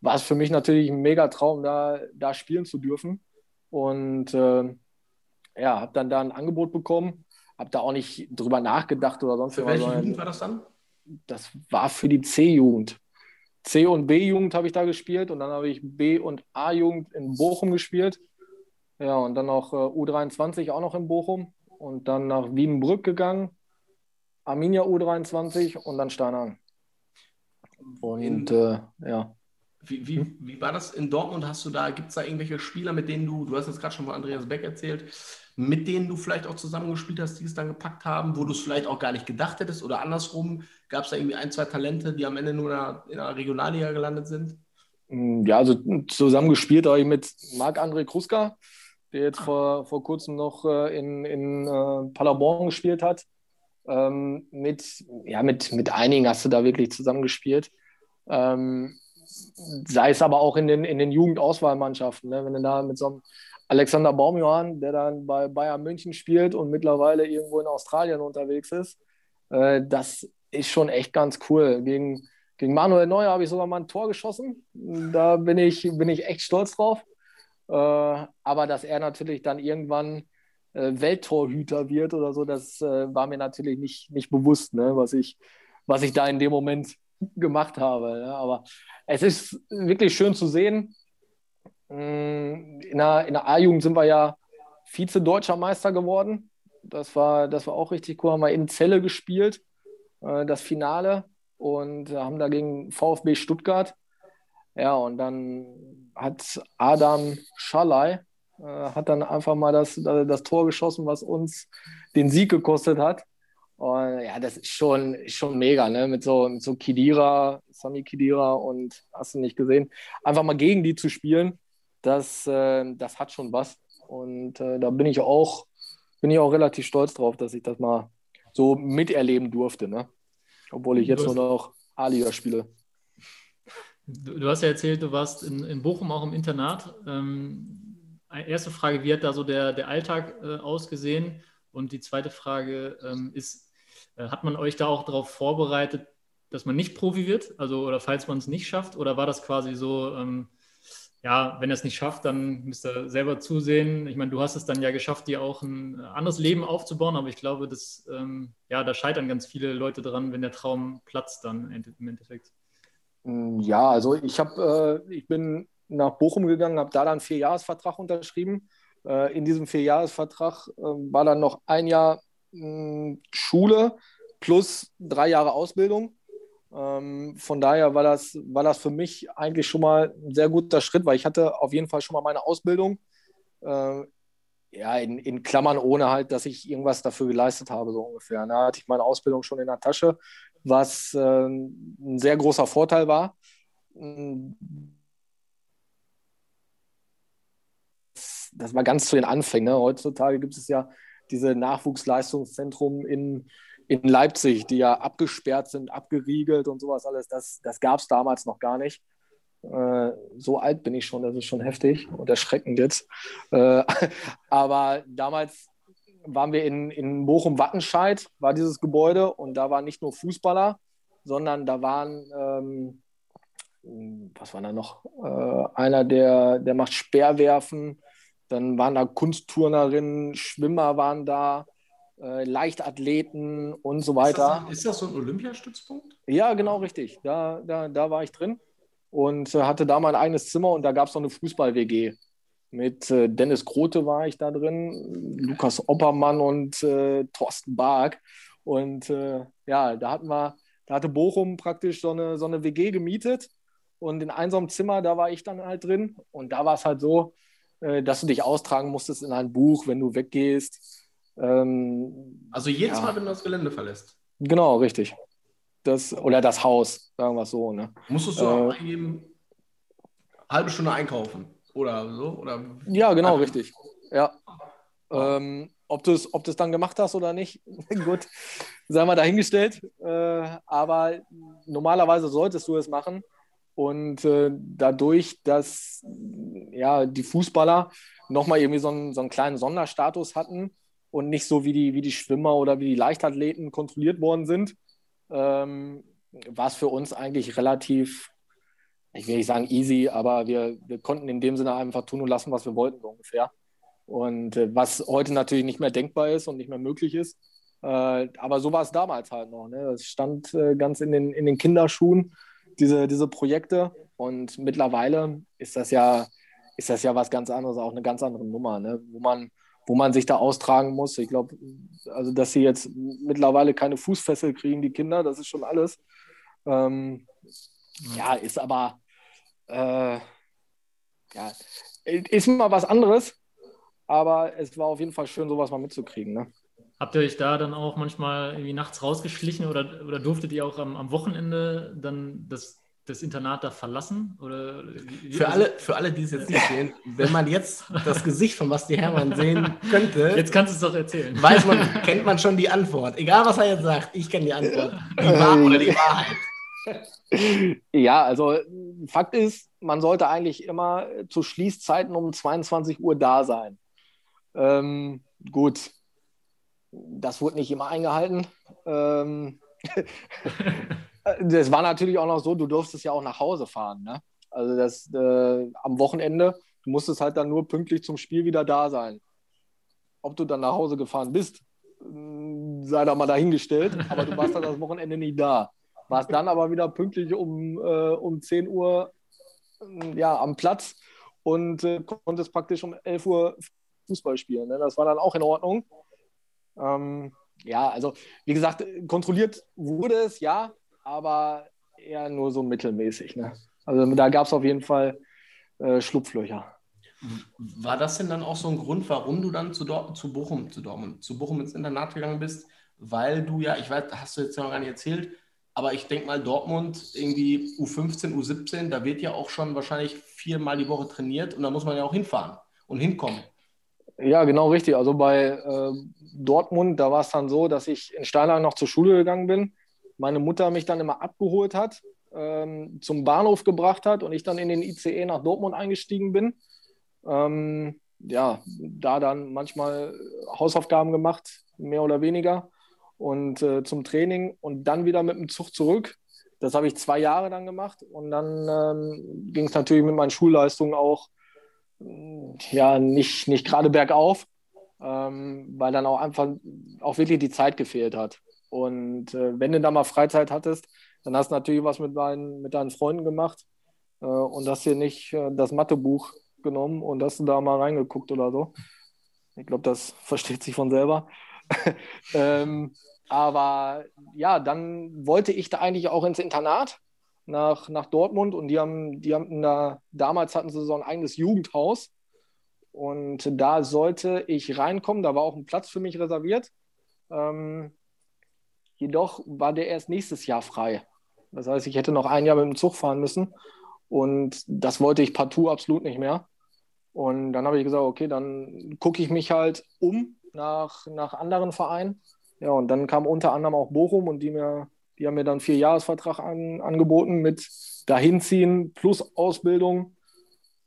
war es für mich natürlich ein mega Traum, da, da spielen zu dürfen. Und äh, ja, habe dann da ein Angebot bekommen, habe da auch nicht drüber nachgedacht oder sonst Für was. welche sondern Jugend war das dann? Das war für die C-Jugend. C- und B-Jugend habe ich da gespielt und dann habe ich B- und A-Jugend in Bochum gespielt. Ja, und dann noch äh, U23 auch noch in Bochum und dann nach Wiedenbrück gegangen, Arminia U23 und dann Steinhagen. Und äh, ja. Wie, wie, wie war das in Dortmund? Hast du da, gibt es da irgendwelche Spieler, mit denen du, du hast jetzt gerade schon von Andreas Beck erzählt, mit denen du vielleicht auch zusammengespielt hast, die es dann gepackt haben, wo du es vielleicht auch gar nicht gedacht hättest oder andersrum? Gab es da irgendwie ein, zwei Talente, die am Ende nur in der, in der Regionalliga gelandet sind? Mm, Ja, also zusammen gespielt habe ich mit Marc-André Kruska, der jetzt vor, vor kurzem noch äh, in, in äh, Paderborn gespielt hat. Ähm, mit, ja, mit, mit einigen hast du da wirklich zusammengespielt. Ähm, sei es aber auch in den, in den Jugendauswahlmannschaften. Ne? Wenn du da mit so einem Alexander Baumjohann, der dann bei Bayern München spielt und mittlerweile irgendwo in Australien unterwegs ist, äh, das ist schon echt ganz cool. Gegen, gegen Manuel Neuer habe ich sogar mal ein Tor geschossen. Da bin ich, bin ich echt stolz drauf. Äh, aber dass er natürlich dann irgendwann äh, Welttorhüter wird oder so, das äh, war mir natürlich nicht, nicht bewusst, ne? was, ich, was ich da in dem Moment gemacht habe. Ja? Aber es ist wirklich schön zu sehen. Mm, In der, in der A-Jugend sind wir ja Vize-Deutscher Meister geworden. Das war, das war auch richtig cool. Haben wir in Celle gespielt, das Finale, und haben da gegen VfB Stuttgart. Ja, und dann hat Adam Schalay äh, hat dann einfach mal das, das Tor geschossen, was uns den Sieg gekostet hat. Und ja, das ist schon, schon mega, ne? Mit so, mit so Kidira, Sami Kidira und hast du nicht gesehen. Einfach mal gegen die zu spielen, das, äh, das hat schon was. Und äh, da bin ich auch, bin ich auch relativ stolz drauf, dass ich das mal so miterleben durfte, ne? Obwohl ich jetzt nur noch A-Liga spiele. Du, du hast ja erzählt, du warst in, in Bochum auch im Internat. Ähm, erste Frage, wie hat da so der, der Alltag äh, ausgesehen? Und die zweite Frage ähm, ist, äh, hat man euch da auch darauf vorbereitet, dass man nicht Profi wird? Also, oder falls man es nicht schafft? Oder war das quasi so, ähm, ja, wenn er es nicht schafft, dann müsst ihr selber zusehen. Ich meine, du hast es dann ja geschafft, dir auch ein anderes Leben aufzubauen, aber ich glaube, dass, ähm, ja, da scheitern ganz viele Leute dran, wenn der Traum platzt dann im Endeffekt. Mm, Ja, also ich habe, äh, ich bin nach Bochum gegangen, habe da dann einen Vierjahresvertrag unterschrieben. Äh, in diesem Vierjahresvertrag äh, war dann noch ein Jahr mh, Schule plus drei Jahre Ausbildung. Ähm, von daher war das, war das für mich eigentlich schon mal ein sehr guter Schritt, weil ich hatte auf jeden Fall schon mal meine Ausbildung. Äh, ja, in, in Klammern ohne halt, dass ich irgendwas dafür geleistet habe, so ungefähr. Da hatte ich meine Ausbildung schon in der Tasche, was äh, ein sehr großer Vorteil war. Das, war ganz zu den Anfängen. Ne? Heutzutage gibt es ja diese Nachwuchsleistungszentren in, in Leipzig, die ja abgesperrt sind, abgeriegelt und sowas alles. Das, das gab es damals noch gar nicht. Äh, so alt bin ich schon, das ist schon heftig und erschreckend jetzt. Äh, aber damals waren wir in, in Bochum-Wattenscheid, war dieses Gebäude und da waren nicht nur Fußballer, sondern da waren, ähm, was war da noch? Äh, einer, der, der macht Speerwerfen, dann waren da Kunstturnerinnen, Schwimmer waren da, äh, Leichtathleten und so weiter. Ist das, ist das so ein Olympiastützpunkt? Ja, genau richtig. Da, da, da war ich drin und äh, hatte da mein eigenes Zimmer und da gab es noch eine Fußball-WG. Mit äh, Dennis Grote war ich da drin, Lukas Oppermann und äh, Thorsten Bark. Und äh, ja, da hatten wir, da hatte Bochum praktisch so eine, so eine WG gemietet. Und in einem Zimmer, da war ich dann halt drin. Und da war es halt so, äh, dass du dich austragen musstest in ein Buch, wenn du weggehst. Ähm, Also jedes Ja. Mal, wenn du das Gelände verlässt, genau, richtig. Das, oder das Haus, sagen wir es so. Ne? musstest du Äh. auch eingeben, halbe Stunde einkaufen oder so? Oder Ja, genau, Also- richtig. Ja. Ähm, ob du es ob du's dann gemacht hast oder nicht, gut, sei mal dahingestellt. Äh, aber normalerweise solltest du es machen. Und äh, dadurch, dass ja, die Fußballer nochmal irgendwie so einen, so einen kleinen Sonderstatus hatten und nicht so wie die, wie die Schwimmer oder wie die Leichtathleten kontrolliert worden sind, ähm, war es für uns eigentlich relativ, ich will nicht sagen easy, aber wir, wir konnten in dem Sinne einfach tun und lassen, was wir wollten, so ungefähr. Und äh, was heute natürlich nicht mehr denkbar ist und nicht mehr möglich ist. Äh, aber so war es damals halt noch. Ne? Es stand äh, ganz in den, in den Kinderschuhen, diese, diese Projekte. Und mittlerweile ist das ja, ist das ja was ganz anderes, auch eine ganz andere Nummer, ne? wo, man, wo man sich da austragen muss. Ich glaube, also dass sie jetzt mittlerweile keine Fußfessel kriegen, die Kinder, das ist schon alles. Ähm, ja, ist aber äh, ja, ist mal was anderes, aber es war auf jeden Fall schön, sowas mal mitzukriegen. Ne? Habt ihr euch da dann auch manchmal irgendwie nachts rausgeschlichen oder, oder durftet ihr auch am, am Wochenende dann das, das Internat da verlassen? Oder wie- für also- alle, für alle, die es jetzt nicht sehen, wenn man jetzt das Gesicht von Basti Hermann sehen könnte, Jetzt kannst du es doch erzählen. weiß man, kennt man schon die Antwort. Egal, was er jetzt sagt, ich kenne die Antwort. Die Wahrheit oder die Wahrheit. Ja, also Fakt ist, man sollte eigentlich immer zu Schließzeiten um 22 Uhr da sein. Ähm, gut, das wurde nicht immer eingehalten. Ähm, das war natürlich auch noch so, du durftest ja auch nach Hause fahren. Ne? Also das äh, am Wochenende, du musstest halt dann nur pünktlich zum Spiel wieder da sein. Ob du dann nach Hause gefahren bist, mh, sei da mal dahingestellt, aber du warst dann das Wochenende nicht da. Warst dann aber wieder pünktlich um, äh, um 10 Uhr äh, ja, am Platz und äh, konntest praktisch um 11 Uhr Fußball spielen. Ne? Das war dann auch in Ordnung. Ähm, ja, also wie gesagt, kontrolliert wurde es, ja, aber eher nur so mittelmäßig. Ne? Also da gab es auf jeden Fall äh, Schlupflöcher. War das denn dann auch so ein Grund, warum du dann zu, Dort zu Bochum, zu Dortmund, zu Bochum ins Internat gegangen bist? Weil du ja, ich weiß, hast du jetzt noch gar nicht erzählt, aber ich denke mal, Dortmund irgendwie U15, U17, da wird ja auch schon wahrscheinlich viermal die Woche trainiert und da muss man ja auch hinfahren und hinkommen. Ja, genau richtig. Also bei äh, Dortmund, da war es dann so, dass ich in Steinlang noch zur Schule gegangen bin. Meine Mutter mich dann immer abgeholt hat, ähm, zum Bahnhof gebracht hat und ich dann in den ICE nach Dortmund eingestiegen bin. Ähm, ja, da dann manchmal Hausaufgaben gemacht, mehr oder weniger, und äh, zum Training und dann wieder mit dem Zug zurück. Das habe ich zwei Jahre dann gemacht und dann ähm, ging es natürlich mit meinen Schulleistungen auch ja, nicht, nicht gerade bergauf, ähm, weil dann auch einfach auch wirklich die Zeit gefehlt hat. Und äh, wenn du da mal Freizeit hattest, dann hast du natürlich was mit deinen, mit deinen Freunden gemacht äh, und hast dir nicht äh, das Mathebuch genommen und hast du da mal reingeguckt oder so. Ich glaube, das versteht sich von selber. ähm, aber ja, dann wollte ich da eigentlich auch ins Internat nach, nach Dortmund und die haben, die haben da, damals hatten sie so ein eigenes Jugendhaus und da sollte ich reinkommen, da war auch ein Platz für mich reserviert. Ähm, jedoch war der erst nächstes Jahr frei. Das heißt, ich hätte noch ein Jahr mit dem Zug fahren müssen und das wollte ich partout absolut nicht mehr. Und dann habe ich gesagt, okay, dann gucke ich mich halt um nach, nach anderen Vereinen. Ja, und dann kam unter anderem auch Bochum und die mir die haben mir dann einen Vierjahresvertrag an, angeboten mit Dahinziehen plus Ausbildung.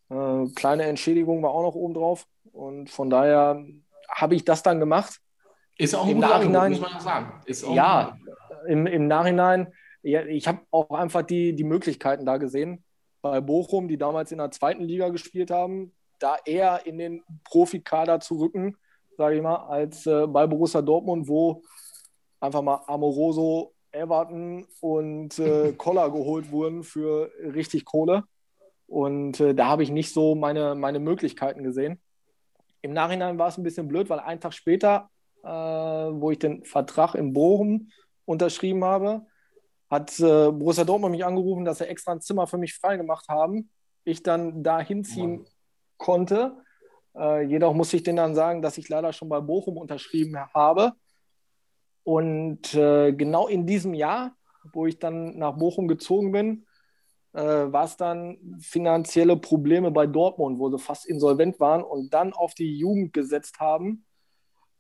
Äh, kleine Entschädigung war auch noch oben drauf. Und von daher habe ich das dann gemacht. Ist auch ein Im Nachhinein- Angebot, muss man ja sagen. Ist auch Ja, im, im Nachhinein, ja, ich habe auch einfach die, die Möglichkeiten da gesehen. Bei Bochum, die damals in der zweiten Liga gespielt haben, da eher in den Profikader zu rücken, sage ich mal, als äh, bei Borussia Dortmund, wo einfach mal Amoroso, Everton und äh, Koller geholt wurden für richtig Kohle. Und äh, da habe ich nicht so meine, meine Möglichkeiten gesehen. Im Nachhinein war es ein bisschen blöd, weil einen Tag später, äh, wo ich den Vertrag in Bochum unterschrieben habe, hat äh, Borussia Dortmund mich angerufen, dass sie extra ein Zimmer für mich freigemacht haben. Ich dann da hinziehen konnte. Äh, jedoch muss ich denen dann sagen, dass ich leider schon bei Bochum unterschrieben habe. Und äh, genau in diesem Jahr, wo ich dann nach Bochum gezogen bin, äh, war es dann finanzielle Probleme bei Dortmund, wo sie fast insolvent waren und dann auf die Jugend gesetzt haben.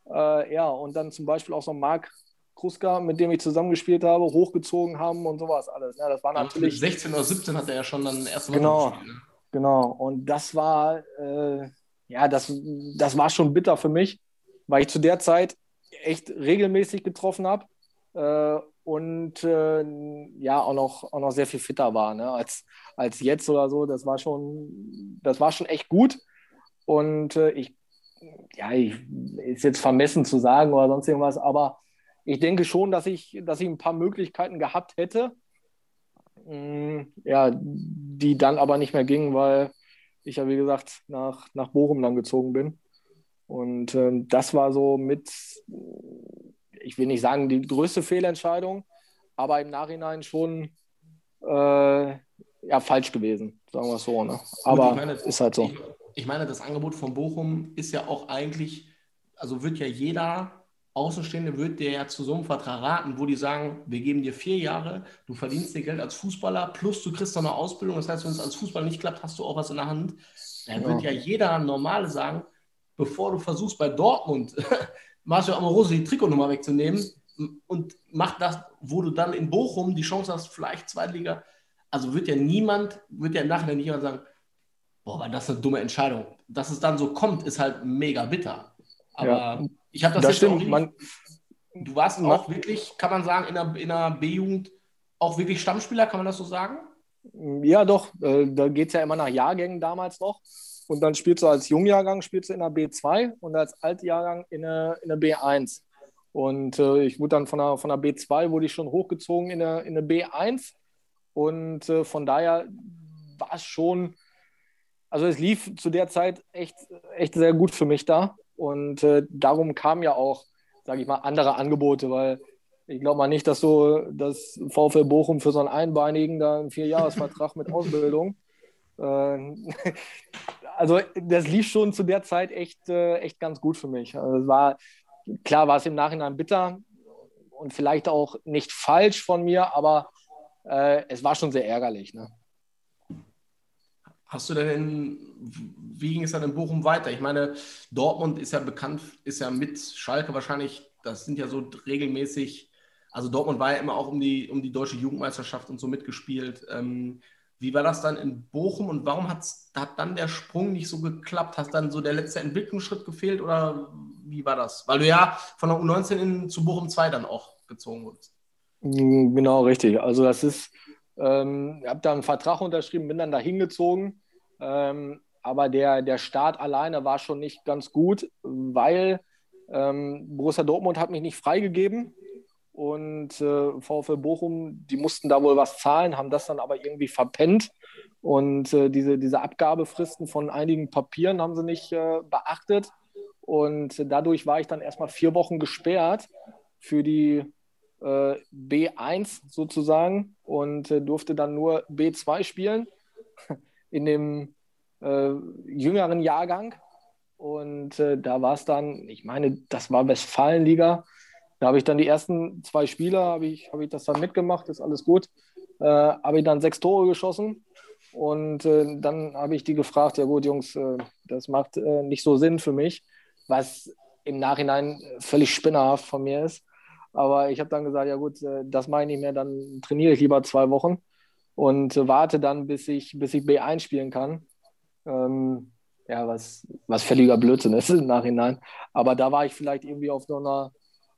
Äh, ja, und dann zum Beispiel auch so Marc Kruska, mit dem ich zusammengespielt habe, hochgezogen haben und sowas alles. Ja, das war natürlich. 16 oder 17 hat er ja schon dann erste Mal genau. Ne? Genau, und das war, äh, ja, das, das war schon bitter für mich, weil ich zu der Zeit echt regelmäßig getroffen habe äh, und äh, ja auch noch, auch noch sehr viel fitter war ne, als, als jetzt oder so. Das war schon, das war schon echt gut. Und äh, ich, ja, ich, ist jetzt vermessen zu sagen oder sonst irgendwas, aber ich denke schon, dass ich, dass ich ein paar Möglichkeiten gehabt hätte, mm, ja, die dann aber nicht mehr gingen, weil ich ja, wie gesagt, nach, nach Bochum dann gezogen bin. Und äh, das war so mit, ich will nicht sagen, die größte Fehlentscheidung, aber im Nachhinein schon äh, ja, falsch gewesen, sagen wir es so. Ne? Aber meine, ist halt so. Ich, ich meine, das Angebot von Bochum ist ja auch eigentlich, also wird ja jeder Außenstehende wird dir ja zu so einem Vertrag raten, wo die sagen, wir geben dir vier Jahre, du verdienst dir Geld als Fußballer, plus du kriegst noch eine Ausbildung. Das heißt, wenn es als Fußballer nicht klappt, hast du auch was in der Hand. Dann ja. wird ja jeder Normale sagen, bevor du versuchst bei Dortmund Marcio Amoroso die Trikotnummer wegzunehmen und mach das, wo du dann in Bochum die Chance hast, vielleicht Zweitliga. Also wird ja niemand, wird ja im Nachhinein nicht jemand sagen, boah, war das eine dumme Entscheidung. Dass es dann so kommt, ist halt mega bitter. Aber ja. Ich habe das, das stimmt. Man, du warst man, auch wirklich, kann man sagen, in der, in der B-Jugend auch wirklich Stammspieler, kann man das so sagen? Ja, doch. Äh, da geht es ja immer nach Jahrgängen damals noch. Und dann spielst du als Jungjahrgang spielst du in der B2 und als Altjahrgang in der, in der B1. Und äh, ich wurde dann von der, von der B2 wurde ich schon hochgezogen in der, in der B1. Und äh, von daher war es schon, also es lief zu der Zeit echt, echt sehr gut für mich da. Und äh, darum kamen ja auch, sage ich mal, andere Angebote, weil ich glaube mal nicht, dass so das VfL Bochum für so einen Einbeinigen da einen Vierjahresvertrag mit Ausbildung. Äh, also das lief schon zu der Zeit echt, äh, echt ganz gut für mich. Also es war, klar war es im Nachhinein bitter und vielleicht auch nicht falsch von mir, aber äh, es war schon sehr ärgerlich. Ne? Hast du denn, wie ging es dann in Bochum weiter? Ich meine, Dortmund ist ja bekannt, ist ja mit Schalke wahrscheinlich, das sind ja so regelmäßig, also Dortmund war ja immer auch um die, um die deutsche Jugendmeisterschaft und so mitgespielt. Ähm, wie war das dann in Bochum und warum hat's, hat dann der Sprung nicht so geklappt? Hat dann so der letzte Entwicklungsschritt gefehlt oder wie war das? Weil du ja von der U19 in, zu Bochum 2 dann auch gezogen wurdest. Genau, richtig. Also das ist, ähm, ich habe da einen Vertrag unterschrieben, bin dann da hingezogen ähm, aber der, der Start alleine war schon nicht ganz gut, weil ähm, Borussia Dortmund hat mich nicht freigegeben und äh, VfL Bochum, die mussten da wohl was zahlen, haben das dann aber irgendwie verpennt. Und äh, diese, diese Abgabefristen von einigen Papieren haben sie nicht äh, beachtet. Und dadurch war ich dann erstmal vier Wochen gesperrt für die äh, B1 sozusagen und äh, durfte dann nur B2 spielen in dem äh, jüngeren Jahrgang. Und äh, da war es dann, ich meine, das war Westfalenliga. Da habe ich dann die ersten zwei Spiele, habe ich, hab ich das dann mitgemacht, ist alles gut. Äh, habe ich dann sechs Tore geschossen. Und äh, dann habe ich die gefragt, ja gut, Jungs, äh, das macht äh, nicht so Sinn für mich, was im Nachhinein völlig spinnerhaft von mir ist. Aber ich habe dann gesagt, ja gut, das mache ich nicht mehr, dann trainiere ich lieber zwei Wochen und warte dann, bis ich, bis ich B1 spielen kann. Ähm, ja, was, was völliger Blödsinn ist im Nachhinein. Aber da war ich vielleicht irgendwie auf so einer,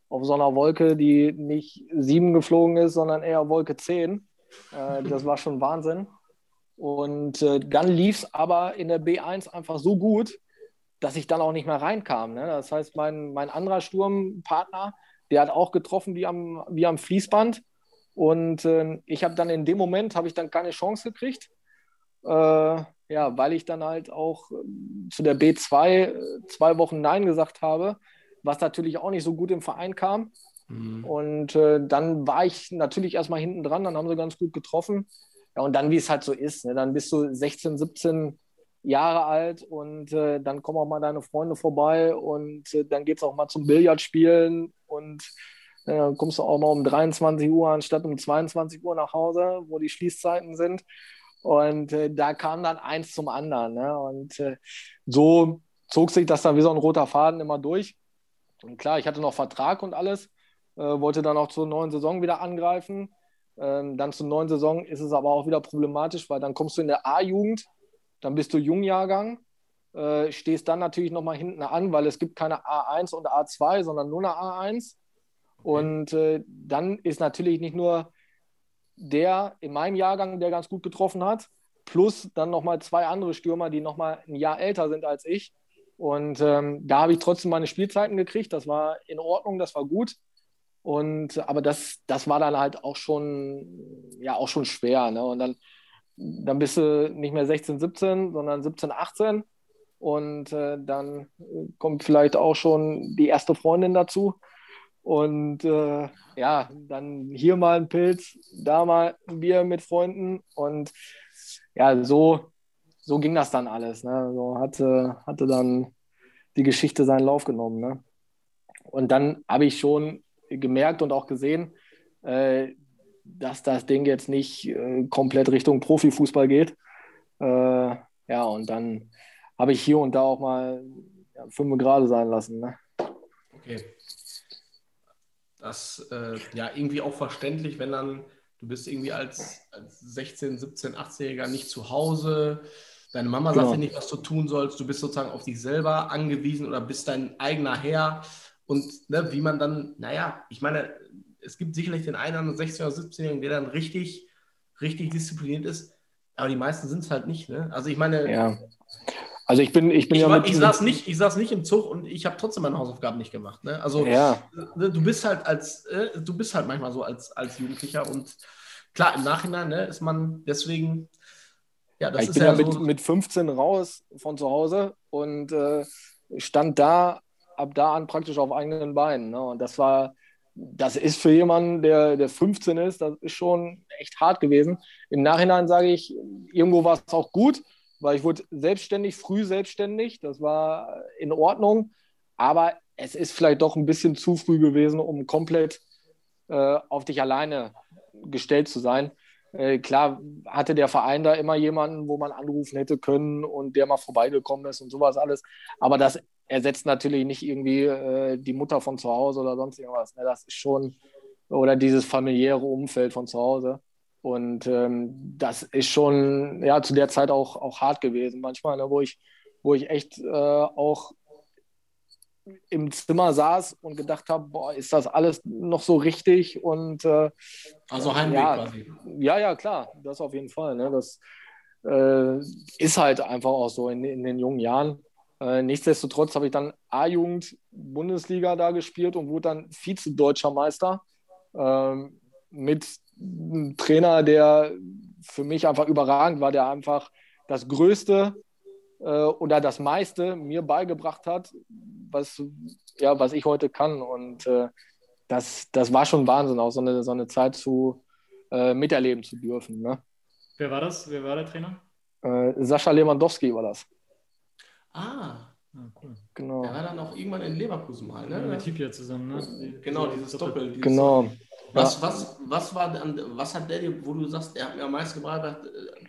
auf so einer Wolke, die nicht sieben geflogen ist, sondern eher Wolke 10. Äh, das war schon Wahnsinn. Und äh, dann lief es aber in der B1 einfach so gut, dass ich dann auch nicht mehr reinkam. Ne? Das heißt, mein, mein anderer Sturmpartner, der hat auch getroffen wie am, wie am Fließband. Und äh, ich habe dann in dem Moment, habe ich dann keine Chance gekriegt. Äh, ja, weil ich dann halt auch ähm, zu der B2 äh, zwei Wochen Nein gesagt habe, was natürlich auch nicht so gut im Verein kam. Mhm. Und äh, dann war ich natürlich erstmal hinten dran, dann haben sie ganz gut getroffen. Ja, und dann, wie es halt so ist, ne? dann bist du 16, 17 Jahre alt und äh, dann kommen auch mal deine Freunde vorbei und dann geht es auch mal zum Billardspielen und äh, kommst du auch mal um 23 Uhr anstatt um 22 Uhr nach Hause, wo die Schließzeiten sind. Und äh, da kam dann eins zum anderen. Ne? Und äh, so zog sich das dann wie so ein roter Faden immer durch. Und klar, ich hatte noch Vertrag und alles, äh, wollte dann auch zur neuen Saison wieder angreifen. Ähm, dann zur neuen Saison ist es aber auch wieder problematisch, weil dann kommst du in der A-Jugend, dann bist du Jungjahrgang, äh, stehst dann natürlich nochmal hinten an, weil es gibt keine A1 und A2, sondern nur eine A1. Und äh, dann ist natürlich nicht nur der in meinem Jahrgang, der ganz gut getroffen hat, plus dann nochmal zwei andere Stürmer, die nochmal ein Jahr älter sind als ich. Und ähm, da habe ich trotzdem meine Spielzeiten gekriegt. Das war in Ordnung, das war gut. Und aber das, das war dann halt auch schon, ja, auch schon schwer. Ne? Und dann, dann bist du nicht mehr 16, 17, sondern 17, 18. Und äh, dann kommt vielleicht auch schon die erste Freundin dazu. Und äh, ja, dann hier mal ein Pilz, da mal ein Bier mit Freunden. Und ja, so, so ging das dann alles. Ne? So hatte, hatte dann die Geschichte seinen Lauf genommen. Ne? Und dann habe ich schon gemerkt und auch gesehen, äh, dass das Ding jetzt nicht äh, komplett Richtung Profifußball geht. Äh, ja, und dann habe ich hier und da auch mal ja, fünf gerade sein lassen. Ne? Okay das äh, ja irgendwie auch verständlich, wenn dann du bist irgendwie als, als 16, 17, 18-Jähriger nicht zu Hause, deine Mama genau. sagt dir nicht, was du tun sollst, du bist sozusagen auf dich selber angewiesen oder bist dein eigener Herr und ne, wie man dann, naja, ich meine, es gibt sicherlich den einen oder anderen 16- oder 17-Jährigen, der dann richtig, richtig diszipliniert ist, aber die meisten sind es halt nicht. Ne? Also ich meine, ja. Also ich bin, ich bin ich, ja war, mit, ich, saß nicht, ich saß nicht im Zug und ich habe trotzdem meine Hausaufgaben nicht gemacht. Ne? Also ja. Ne, du bist halt als, äh, du bist halt manchmal so als, als Jugendlicher und klar, im Nachhinein ne, ist man deswegen, ja, das ich ist bin ja, ja mit, so, mit 15 raus von zu Hause und äh, stand da ab da an praktisch auf eigenen Beinen. Ne? Und das war, das ist für jemanden, der, der 15 ist, das ist schon echt hart gewesen. Im Nachhinein sage ich, irgendwo war es auch gut, weil ich wurde selbstständig, früh selbstständig. Das war in Ordnung. Aber es ist vielleicht doch ein bisschen zu früh gewesen, um komplett äh, auf dich alleine gestellt zu sein. Äh, klar hatte der Verein da immer jemanden, wo man anrufen hätte können und der mal vorbeigekommen ist und sowas alles. Aber das ersetzt natürlich nicht irgendwie äh, die Mutter von zu Hause oder sonst irgendwas. Ne? Das ist schon, oder dieses familiäre Umfeld von zu Hause. Und ähm, das ist schon ja, zu der Zeit auch, auch hart gewesen, manchmal, ne, wo, ich, wo ich echt äh, auch im Zimmer saß und gedacht habe, boah, ist das alles noch so richtig? Und äh, also Heimweg ja, quasi. Ja, ja, klar, das auf jeden Fall. Ne? Das äh, ist halt einfach auch so in, in den jungen Jahren. Äh, nichtsdestotrotz habe ich dann A-Jugend Bundesliga da gespielt und wurde dann Vize-Deutscher Meister ähm, mit ein Trainer, der für mich einfach überragend war, der einfach das Größte äh, oder das meiste mir beigebracht hat, was, ja, was ich heute kann. Und äh, das, das war schon Wahnsinn, auch so eine, so eine Zeit zu äh, miterleben zu dürfen. Ne? Wer war das? Wer war der Trainer? Äh, Sascha Lewandowski war das. Ah, Ah, cool. Genau. der war dann auch irgendwann in Leverkusen mal, ne? Ja, mit Hipia zusammen, ne? Genau, dieses Doppel. Dieses Genau. Was, was, was war was hat der dir, wo du sagst, er hat mir am meisten gebracht?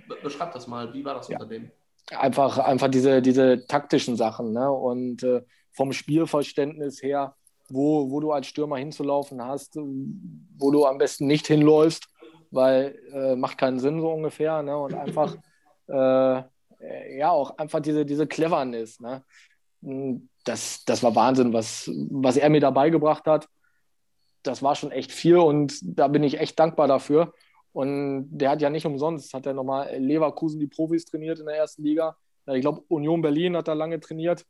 Be- Beschreib das mal, wie war das unter dem? einfach, einfach diese, diese taktischen Sachen ne? und äh, vom Spielverständnis her, wo, wo du als Stürmer hinzulaufen hast, wo du am besten nicht hinläufst, weil äh, macht keinen Sinn so ungefähr ne? und einfach äh, ja auch einfach diese, diese Cleverness. Ne? Das, das war Wahnsinn, was, was er mir dabei gebracht hat. Das war schon echt viel und da bin ich echt dankbar dafür. Und der hat ja nicht umsonst, hat er nochmal Leverkusen die Profis trainiert in der ersten Liga. Ich glaube, Union Berlin hat da lange trainiert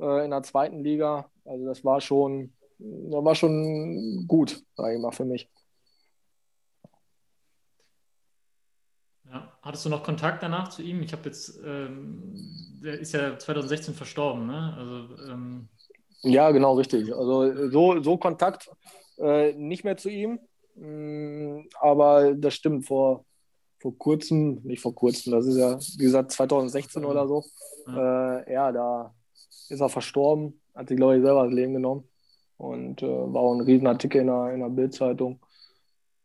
äh, in der zweiten Liga. Also das war schon, das war schon gut, sage ich mal, für mich. Ja. Hattest du noch Kontakt danach zu ihm? Ich habe jetzt, ähm, der ist ja 2016 verstorben, ne? Also, ähm, Ja, genau, richtig. Also so, so Kontakt äh, nicht mehr zu ihm. Mm, aber das stimmt, vor, vor kurzem, nicht vor kurzem, das ist ja, wie gesagt, 2016 oder so. Äh, ja, da ist er verstorben, hat sich, glaube ich, selber das Leben genommen. Und äh, war auch ein Riesenartikel in der, in der Bildzeitung.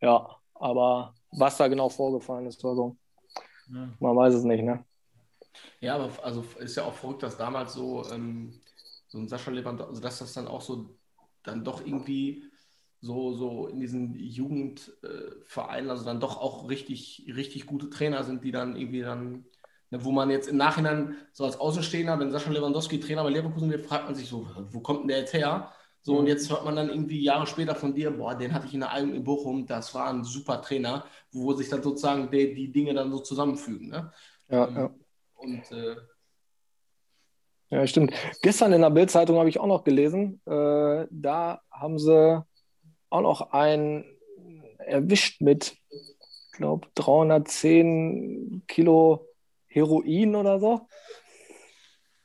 Ja, aber was da genau vorgefallen ist oder so, Ja. man weiß es nicht, ne? Ja, aber also ist ja auch verrückt, dass damals so, ähm, so ein Sascha Lewandowski, also dass das dann auch so dann doch irgendwie so, so in diesen Jugendvereinen, also dann doch auch richtig, richtig gute Trainer sind, die dann irgendwie dann, ne, wo man jetzt im Nachhinein so als Außenstehender, wenn Sascha Lewandowski Trainer bei Leverkusen wird, fragt man sich so, wo kommt denn der jetzt her? So, und jetzt hört man dann irgendwie Jahre später von dir, boah, den hatte ich in der Alm in Bochum, das war ein super Trainer, wo sich dann sozusagen die, die Dinge dann so zusammenfügen. Ne? Ja, Ähm, ja. Und äh, Ja, stimmt. Gestern in der Bildzeitung habe ich auch noch gelesen, äh, da haben sie auch noch einen erwischt mit, ich glaube, 310 Kilo Heroin oder so.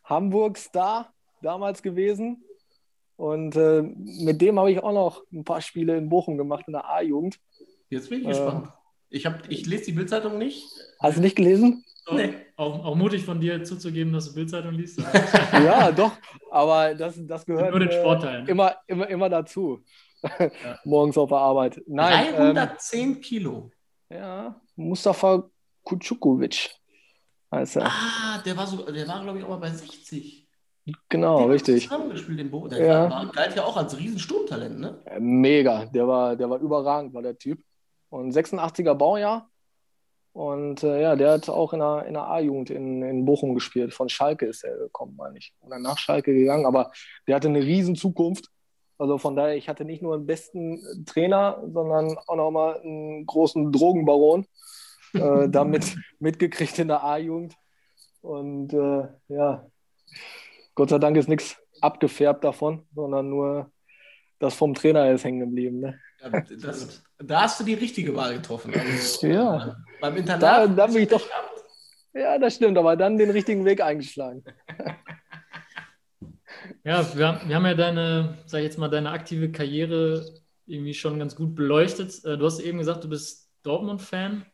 Hamburg Star damals gewesen. Und äh, mit dem habe ich auch noch ein paar Spiele in Bochum gemacht, in der A-Jugend. Jetzt bin ich Äh. gespannt. Ich, hab, ich lese die Bildzeitung nicht. Hast du nicht gelesen? Nee. Auch, auch mutig von dir zuzugeben, dass du Bildzeitung liest. ja, doch. Aber das, das gehört Nur den äh, Sportteilen. immer, immer, immer dazu. Morgens auf der Arbeit. Nein, ähm, 310 Kilo. Ja, Mustafa Kutschukovic heißt er. Ah, der war, so, der war glaube ich, auch mal bei 60. Genau, Den richtig. Zusammengespielt Bo. Der Ja. war, galt ja auch als Riesensturmtalent, ne? Äh, Mega, der war, der war überragend, war der Typ. Und 86er Baujahr. Und äh, ja, der hat auch in der, in der A-Jugend in, in Bochum gespielt. Von Schalke ist er gekommen, meine ich. Oder nach Schalke gegangen. Aber der hatte eine riesen Zukunft. Also von daher, ich hatte nicht nur einen besten Trainer, sondern auch noch mal einen großen Drogenbaron äh, damit mitgekriegt in der A-Jugend. Und äh, ja, Gott sei Dank ist nichts abgefärbt davon, sondern nur das vom Trainer ist hängen geblieben. Ne? Ja, das, da hast du die richtige Wahl getroffen. Also, Ja. Beim Internat. Da, da bin ich doch. Ja, das stimmt, aber dann den richtigen Weg eingeschlagen. Ja, wir, haben- wir haben ja deine, sag ich jetzt mal, deine aktive Karriere irgendwie schon ganz gut beleuchtet. Äh, Du hast eben gesagt, du bist Dortmund-Fan.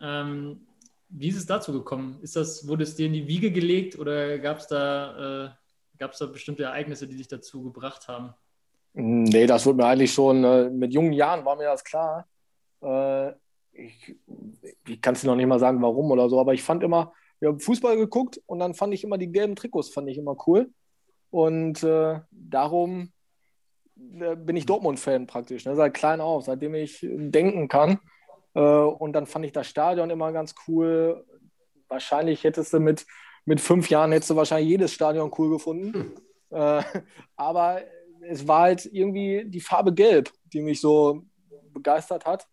Ähm, wie ist es dazu gekommen? Ist das, wurde es dir in die Wiege gelegt oder gab es da, äh, da bestimmte Ereignisse, die dich dazu gebracht haben? Nee, das wurde mir eigentlich schon, äh, mit jungen Jahren war mir das klar. Äh, ich ich kann es dir noch nicht mal sagen, warum oder so, aber ich fand immer, wir haben Fußball geguckt und dann fand ich immer die gelben Trikots, fand ich immer cool. Und äh, darum äh, bin ich Dortmund-Fan praktisch, ne, seit klein auf, seitdem ich denken kann. Äh, und dann fand ich das Stadion immer ganz cool. Wahrscheinlich hättest du mit, mit fünf Jahren hättest du wahrscheinlich jedes Stadion cool gefunden. Äh, aber es war halt irgendwie die Farbe Gelb, die mich so begeistert hat.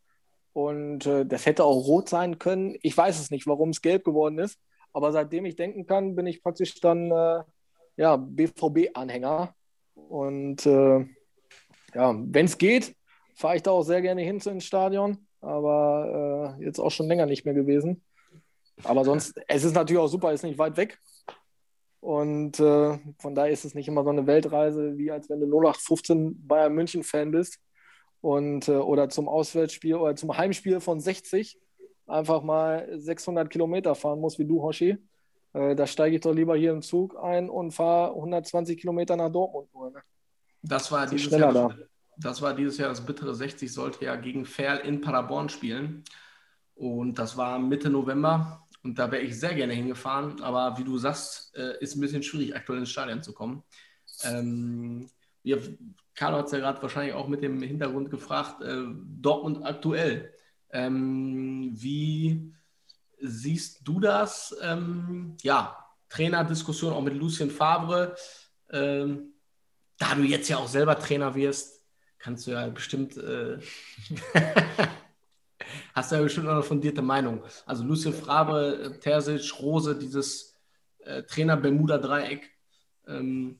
Und äh, das hätte auch rot sein können. Ich weiß es nicht, warum es gelb geworden ist. Aber seitdem ich denken kann, bin ich praktisch dann äh, ja, BVB-Anhänger. Und äh, ja, wenn es geht, fahre ich da auch sehr gerne hin ins Stadion. Aber äh, jetzt auch schon länger nicht mehr gewesen. Aber sonst, es ist natürlich auch super, ist nicht weit weg. Und äh, von daher ist es nicht immer so eine Weltreise, wie als wenn du 0815 Bayern München-Fan bist und, äh, oder zum Auswärtsspiel oder zum Heimspiel von 60 einfach mal 600 Kilometer fahren musst, wie du, Hoshi. Äh, da steige ich doch lieber hier im Zug ein und fahre 120 Kilometer nach Dortmund. Nur, ne? Das war, dieses Jahr, da. das war dieses Jahr das bittere 60, sollte ja gegen Ferl in Paderborn spielen. Und das war Mitte November. Und da wäre ich sehr gerne hingefahren. Aber wie du sagst, äh, ist ein bisschen schwierig, aktuell ins Stadion zu kommen. Ähm, wir, Carlo hat es ja gerade wahrscheinlich auch mit dem Hintergrund gefragt, äh, Dortmund aktuell. Ähm, wie siehst du das? Ähm, ja, Trainerdiskussion auch mit Lucien Favre. Ähm, da du jetzt ja auch selber Trainer wirst, kannst du ja bestimmt, äh, hast du ja bestimmt eine fundierte Meinung. Also Lucien Favre, äh, Terzic, Rose, dieses äh, Trainer-Bermuda-Dreieck. Ähm,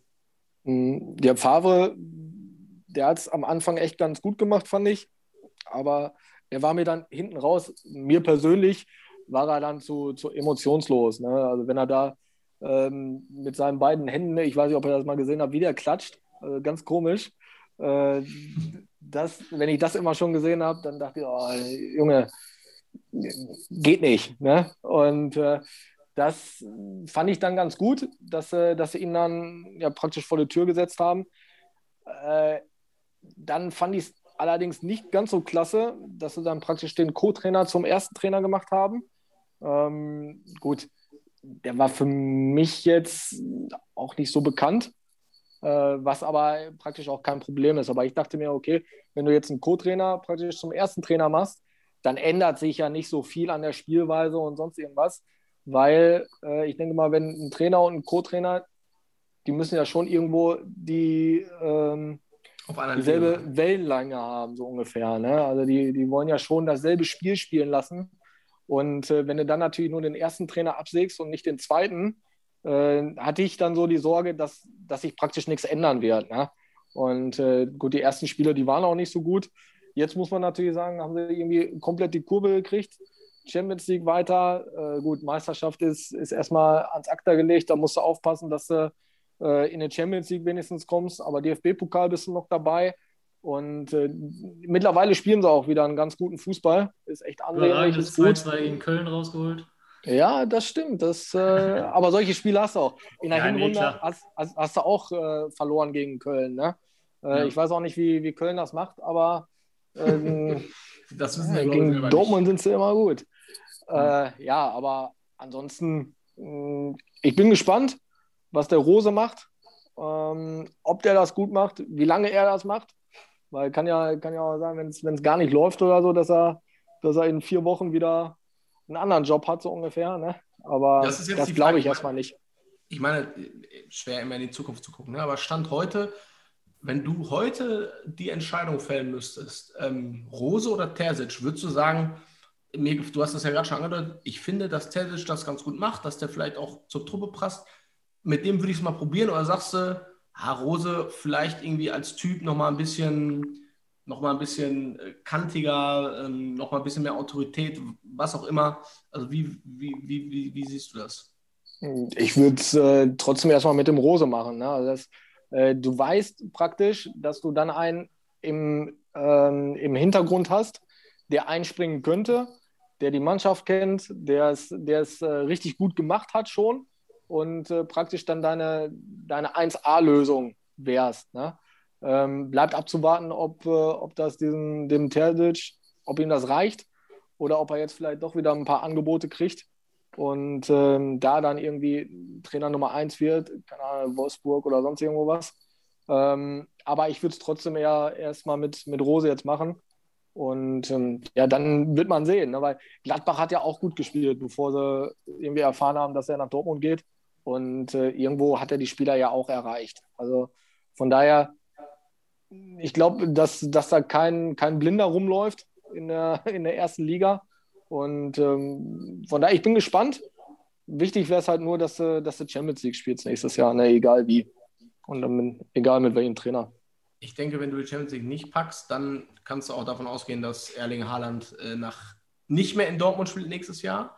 Mm, Der Favre, der hat es am Anfang echt ganz gut gemacht, fand ich. Aber er war mir dann hinten raus, mir persönlich, war er dann zu, zu emotionslos. Ne? Also wenn er da ähm, mit seinen beiden Händen, ich weiß nicht, ob ihr das mal gesehen habt, wie der klatscht, äh, ganz komisch. Äh, das, wenn ich das immer schon gesehen habe, dann dachte ich, oh, Junge, geht nicht. Ne? Und äh, das fand ich dann ganz gut, dass, äh, dass sie ihn dann ja praktisch vor die Tür gesetzt haben. Äh, dann fand ich es allerdings nicht ganz so klasse, dass sie dann praktisch den Co-Trainer zum ersten Trainer gemacht haben. Ähm, gut, der war für mich jetzt auch nicht so bekannt, äh, was aber praktisch auch kein Problem ist. Aber ich dachte mir, okay, wenn du jetzt einen Co-Trainer praktisch zum ersten Trainer machst, dann ändert sich ja nicht so viel an der Spielweise und sonst irgendwas, weil äh, ich denke mal, wenn ein Trainer und ein Co-Trainer, die müssen ja schon irgendwo die ähm, dieselbe Wellenlänge haben, so ungefähr. Ne? Also die, die wollen ja schon dasselbe Spiel spielen lassen. Und äh, wenn du dann natürlich nur den ersten Trainer absägst und nicht den zweiten, äh, hatte ich dann so die Sorge, dass, dass sich praktisch nichts ändern wird. Ne? Und äh, gut, die ersten Spiele, die waren auch nicht so gut. Jetzt muss man natürlich sagen, haben sie irgendwie komplett die Kurve gekriegt. Champions League weiter. Äh, gut, Meisterschaft ist, ist erstmal ans Akta gelegt. Da musst du aufpassen, dass du äh, in den Champions League wenigstens kommst. Aber DFB-Pokal bist du noch dabei. Und äh, mittlerweile spielen sie auch wieder einen ganz guten Fußball. Ist echt ansehnlich. Das 2-2 gegen Köln rausgeholt. Ja, das stimmt. Das, äh, aber solche Spiele hast du auch. In der ja, Hinrunde nee, hast, hast, hast, du auch äh, verloren gegen Köln. Ne? Äh, ja. Ich weiß auch nicht, wie, wie Köln das macht, aber ähm, das wissen wir, gegen Dortmund sind sie immer gut. Äh, ja, aber ansonsten, mh, mm, ich bin gespannt, was der Rose macht. Ähm, ob der das gut macht, wie lange er das macht. Weil kann ja, kann ja auch sein, wenn es gar nicht läuft oder so, dass er, dass er in vier Wochen wieder einen anderen Job hat, so ungefähr. Ne? Aber das, das glaube ich erstmal nicht. Ich meine, schwer immer in die Zukunft zu gucken, ne? aber Stand heute, wenn du heute die Entscheidung fällen müsstest, ähm, Rose oder Terzic, würdest du sagen, mir, du hast das ja gerade schon angedeutet, ich finde, dass Terzic das ganz gut macht, dass der vielleicht auch zur Truppe passt. Mit dem würde ich es mal probieren oder sagst du, ah, Rose vielleicht irgendwie als Typ nochmal ein bisschen noch mal ein bisschen äh, kantiger, ähm, noch mal ein bisschen mehr Autorität, was auch immer. Also wie, wie, wie, wie, wie siehst du das? Ich würde es äh, trotzdem erstmal mit dem Rose machen. Ne? Also das, äh, du weißt praktisch, dass du dann einen im, ähm, im Hintergrund hast, der einspringen könnte, der die Mannschaft kennt, der es äh, richtig gut gemacht hat schon und äh, praktisch dann deine, deine 1A-Lösung wärst. Ne? Ähm, bleibt abzuwarten, ob, äh, ob das diesem, dem Terzic, ob ihm das reicht oder ob er jetzt vielleicht doch wieder ein paar Angebote kriegt und ähm, da dann irgendwie Trainer Nummer 1 wird, keine Ahnung, Wolfsburg oder sonst irgendwo was. Ähm, aber ich würde es trotzdem eher erstmal mit, mit Rose jetzt machen. Und ähm, ja, dann wird man sehen, ne? weil Gladbach hat ja auch gut gespielt, bevor sie irgendwie erfahren haben, dass er nach Dortmund geht. Und äh, irgendwo hat er die Spieler ja auch erreicht. Also von daher ich glaube, dass, dass da kein, kein Blinder rumläuft in der, in der ersten Liga. Und ähm, von daher, ich bin gespannt. Wichtig wäre es halt nur, dass, dass du Champions League spielst nächstes Jahr, ne, egal wie. Und dann, egal mit welchem Trainer. Ich denke, wenn du die Champions League nicht packst, dann kannst du auch davon ausgehen, dass Erling Haaland äh, nach, nicht mehr in Dortmund spielt nächstes Jahr.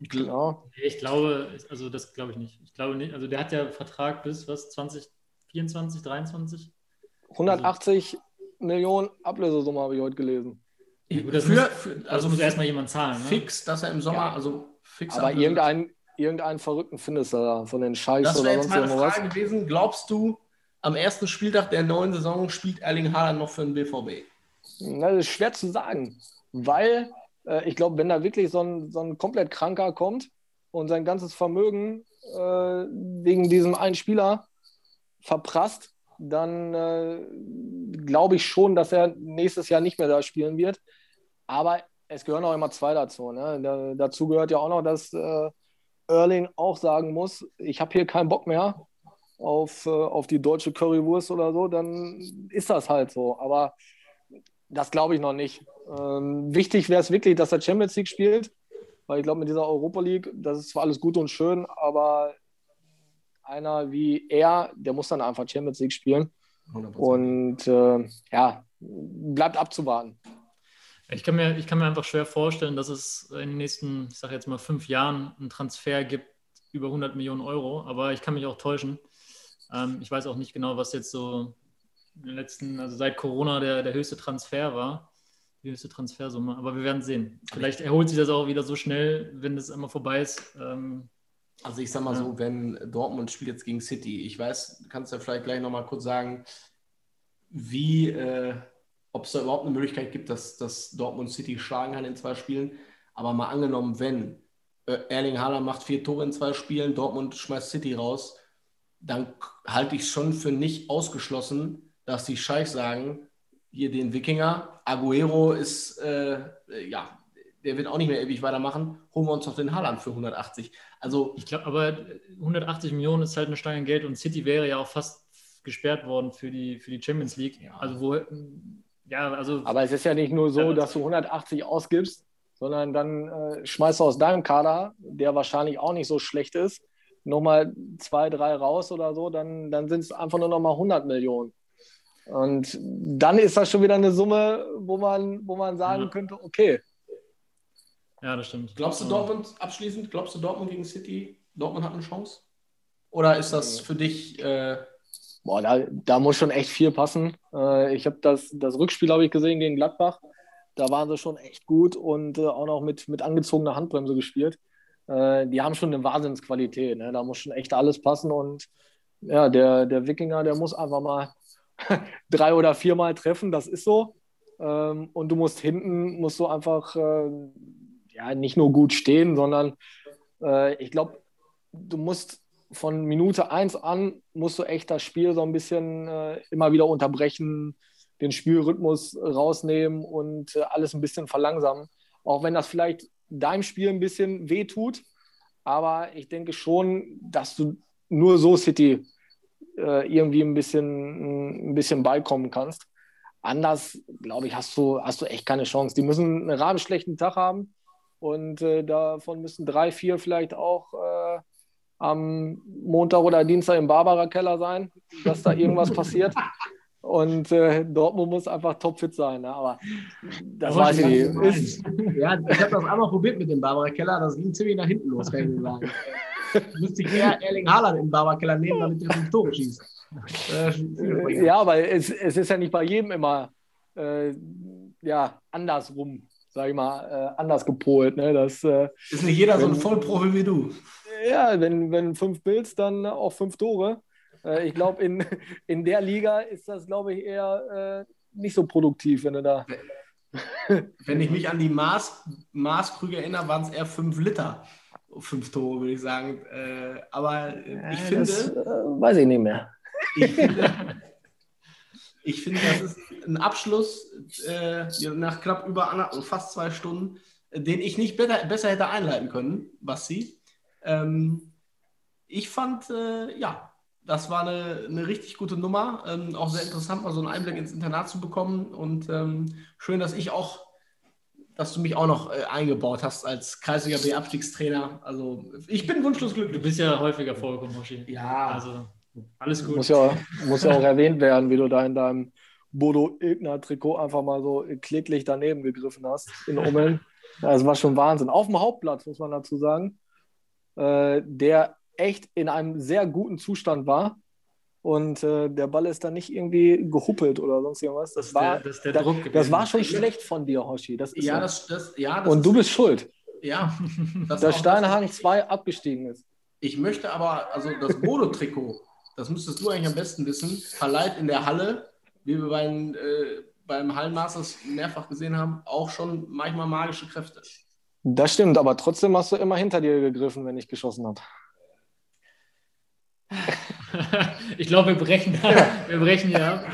Genau. Ich glaube, also das glaube ich nicht. Ich glaube nicht, also der hat ja Vertrag bis was, 2024, 2023? 180 also, Millionen Ablösesumme habe ich heute gelesen. Gut, für, muss, für, also muss erstmal jemand zahlen. Ne? Fix, dass er im Sommer, ja. also fix. Aber irgendeinen irgendein Verrückten findest du da von den Scheiß das oder sonst irgendwas. Das wäre jetzt meine Frage gewesen. Glaubst du, am ersten Spieltag der neuen Saison spielt Erling Haaland noch für den BVB? das ist schwer zu sagen, weil ich glaube, wenn da wirklich so ein, so ein komplett Kranker kommt und sein ganzes Vermögen äh, wegen diesem einen Spieler verprasst, dann äh, glaube ich schon, dass er nächstes Jahr nicht mehr da spielen wird. Aber es gehören auch immer zwei dazu. Ne? Da, dazu gehört ja auch noch, dass äh, Erling auch sagen muss, ich habe hier keinen Bock mehr auf, äh, auf die deutsche Currywurst oder so, dann ist das halt so. Aber das glaube ich noch nicht. Ähm, wichtig wäre es wirklich, dass er Champions League spielt, weil ich glaube, mit dieser Europa League, das ist zwar alles gut und schön, aber einer wie er, der muss dann einfach Champions League spielen. 100%. Und äh, ja, bleibt abzuwarten. Ich kann, mir, ich kann mir einfach schwer vorstellen, dass es in den nächsten, ich sage jetzt mal, fünf Jahren einen Transfer gibt über 100 Millionen Euro. Aber ich kann mich auch täuschen. Ähm, ich weiß auch nicht genau, was jetzt so in den letzten, also seit Corona der, der höchste Transfer war. Die höchste Transfersumme. Aber wir werden sehen. Vielleicht erholt sich das auch wieder so schnell, wenn das einmal vorbei ist. Ähm, Also ich sag mal so, wenn Dortmund spielt jetzt gegen City, ich weiß, du kannst ja vielleicht gleich nochmal kurz sagen, wie, äh, ob es da überhaupt eine Möglichkeit gibt, dass, dass Dortmund City schlagen kann in zwei Spielen. Aber mal angenommen, wenn äh, Erling Haaland macht vier Tore in zwei Spielen, Dortmund schmeißt City raus, dann halte ich es schon für nicht ausgeschlossen, dass die Scheichs sagen, hier den Wikinger, Aguero ist, äh, ja, der wird auch nicht mehr ewig weitermachen, holen wir uns doch den Haaland für 180. Also ich glaube, aber 180 Millionen ist halt eine Stange Geld und City wäre ja auch fast gesperrt worden für die, für die Champions League. Also wo, ja, also Aber es ist ja nicht nur so, Ja, dass du 180 ausgibst, sondern dann äh, schmeißt du aus deinem Kader, der wahrscheinlich auch nicht so schlecht ist, nochmal zwei, drei raus oder so, dann, dann sind es einfach nur nochmal 100 Millionen. Und dann ist das schon wieder eine Summe, wo man, wo man sagen Ja. könnte, okay, ja, das stimmt. Glaubst du. Dortmund abschließend? Glaubst du Dortmund gegen City? Dortmund hat eine Chance? Oder ist das für dich? Äh, Boah, da, da muss schon echt viel passen. Äh, ich habe das, das Rückspiel habe ich gesehen gegen Gladbach. Da waren sie schon echt gut und äh, auch noch mit, mit angezogener Handbremse gespielt. Äh, die haben schon eine Wahnsinnsqualität. Ne? Da muss schon echt alles passen. Und ja, der, der Wikinger, der muss einfach mal drei oder viermal treffen. Das ist so. Ähm, und du musst hinten, musst du einfach äh, ja, nicht nur gut stehen, sondern äh, ich glaube, du musst von Minute 1 an musst du echt das Spiel so ein bisschen äh, immer wieder unterbrechen, den Spielrhythmus rausnehmen und äh, alles ein bisschen verlangsamen. Auch wenn das vielleicht deinem Spiel ein bisschen wehtut. Aber ich denke schon, dass du nur so City äh, irgendwie ein bisschen, ein bisschen beikommen kannst. Anders, glaube ich, hast du, hast du echt keine Chance. Die müssen einen rabenschlechten Tag haben und äh, davon müssen drei, vier vielleicht auch äh, am Montag oder Dienstag im Barbara Keller sein, dass da irgendwas passiert. Und äh, Dortmund muss einfach topfit sein. Ne? Aber das Aber weiß ich ich nicht. ja, ich habe das einmal probiert mit dem Barbara Keller, das ging ziemlich nach hinten los, kann ich sagen. Müsste ich eher Erling Haaland im Barbara Keller nehmen, damit er fünf Tore schießt. Äh, ja, aber es, es ist ja nicht bei jedem immer äh, ja, andersrum, sag ich mal, äh, anders gepolt. Ne? Das, äh, Ist nicht jeder so ein Wenn- Vollprofi wie du. ja, wenn, wenn fünf Bills, dann auch fünf Tore. Äh, ich glaube, in, in der Liga ist das, glaube ich, eher äh, nicht so produktiv, wenn du da. Wenn ich mich an die Maß, Maßkrüge erinnere, waren es eher fünf Liter. Fünf Tore, würde ich sagen. Äh, aber äh, ich finde. das, äh, weiß ich nicht mehr. Ich finde, ich finde, das ist ein Abschluss äh, nach knapp über einer, fast zwei Stunden, den ich nicht besser, besser hätte einleiten können, Basti. Ähm, ich fand, äh, ja, das war eine, eine richtig gute Nummer. Ähm, auch sehr interessant, mal so einen Einblick ins Internat zu bekommen. Und ähm, schön, dass ich auch, dass du mich auch noch äh, eingebaut hast als Kreisliga B-Abstiegstrainer. Also ich bin wunschlos Du glücklich. bist ja häufiger vorgekommen, Hoshi. Ja, Also alles gut. Muss ja, muss ja auch erwähnt werden, wie du da in deinem Bodo Ilgner Trikot einfach mal so kläglich daneben gegriffen hast in Ummeln. Das war schon Wahnsinn. Auf dem Hauptplatz, muss man dazu sagen, äh, der echt in einem sehr guten Zustand war. Und äh, der Ball ist dann nicht irgendwie gehuppelt oder sonst irgendwas. Das, Das war, der- das der da- das war schon schlecht von dir, Hoshi. Das ist ja, so. das, das, ja, das Und du ist- bist schuld, Ja, das dass Steinhagen 2 abgestiegen ist. Ich möchte aber, also das Bodo-Trikot, das müsstest du eigentlich am besten wissen, verleiht in der Halle, wie wir beim, äh, beim Hallenmasters mehrfach gesehen haben, auch schon manchmal magische Kräfte. Das stimmt, aber trotzdem hast du immer hinter dir gegriffen, wenn ich geschossen habe. ich glaube, wir brechen, wir brechen hier ab.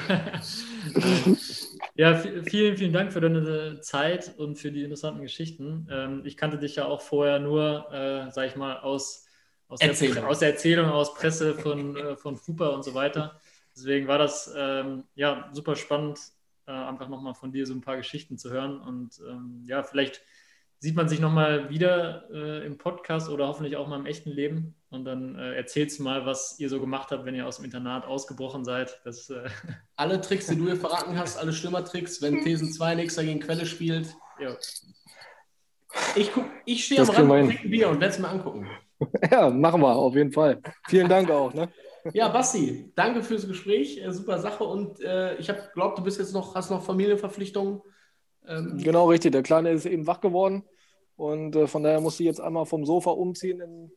ja, vi- vielen, vielen Dank für deine Zeit und für die interessanten Geschichten. Ähm, ich kannte dich ja auch vorher nur, äh, sag ich mal, aus, aus, der, Erzählung. aus der Erzählung, aus Presse von, äh, von Fupa und so weiter. Deswegen war das ähm, ja super spannend, äh, einfach nochmal von dir so ein paar Geschichten zu hören. Und ähm, ja, vielleicht sieht man sich nochmal wieder äh, im Podcast oder hoffentlich auch mal im echten Leben. Und dann äh, erzählst du mal, was ihr so gemacht habt, wenn ihr aus dem Internat ausgebrochen seid. Das, äh, Alle Tricks, die du hier verraten hast, alle Stürmertricks, wenn Thesen 2 nächster gegen Quelle spielt. ja. Ich, guck- ich stehe am Rand wir und trinke ein Bier und werde es mir angucken. Ja, machen wir, auf jeden Fall. Vielen Dank auch. Ne? Ja, Basti, danke fürs Gespräch. Äh, super Sache. Und äh, ich habe glaubt, du bist jetzt noch, hast noch Familienverpflichtungen. Ähm, genau, richtig. Der Kleine ist eben wach geworden. Und äh, von daher musste ich jetzt einmal vom Sofa umziehen in,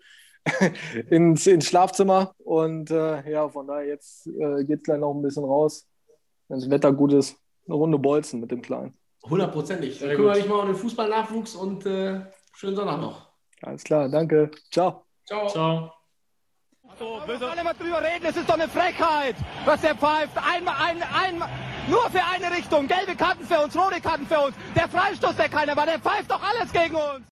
ins, ins Schlafzimmer. Und äh, ja, von daher jetzt äh, geht es gleich noch ein bisschen raus. Wenn das Wetter gut ist, eine Runde Bolzen mit dem Kleinen. Hundertprozentig. Dann kümmere dich mal um den Fußballnachwuchs und äh, schönen Sonntag noch. Alles klar, danke. Ciao. Ciao. Ciao. So, wir sollen immer drüber reden, es ist doch eine Frechheit, was der pfeift. Einmal, ein, einmal, nur für eine Richtung. Gelbe Karten für uns, rote Karten für uns. Der Freistoß, der keiner war, der pfeift doch alles gegen uns.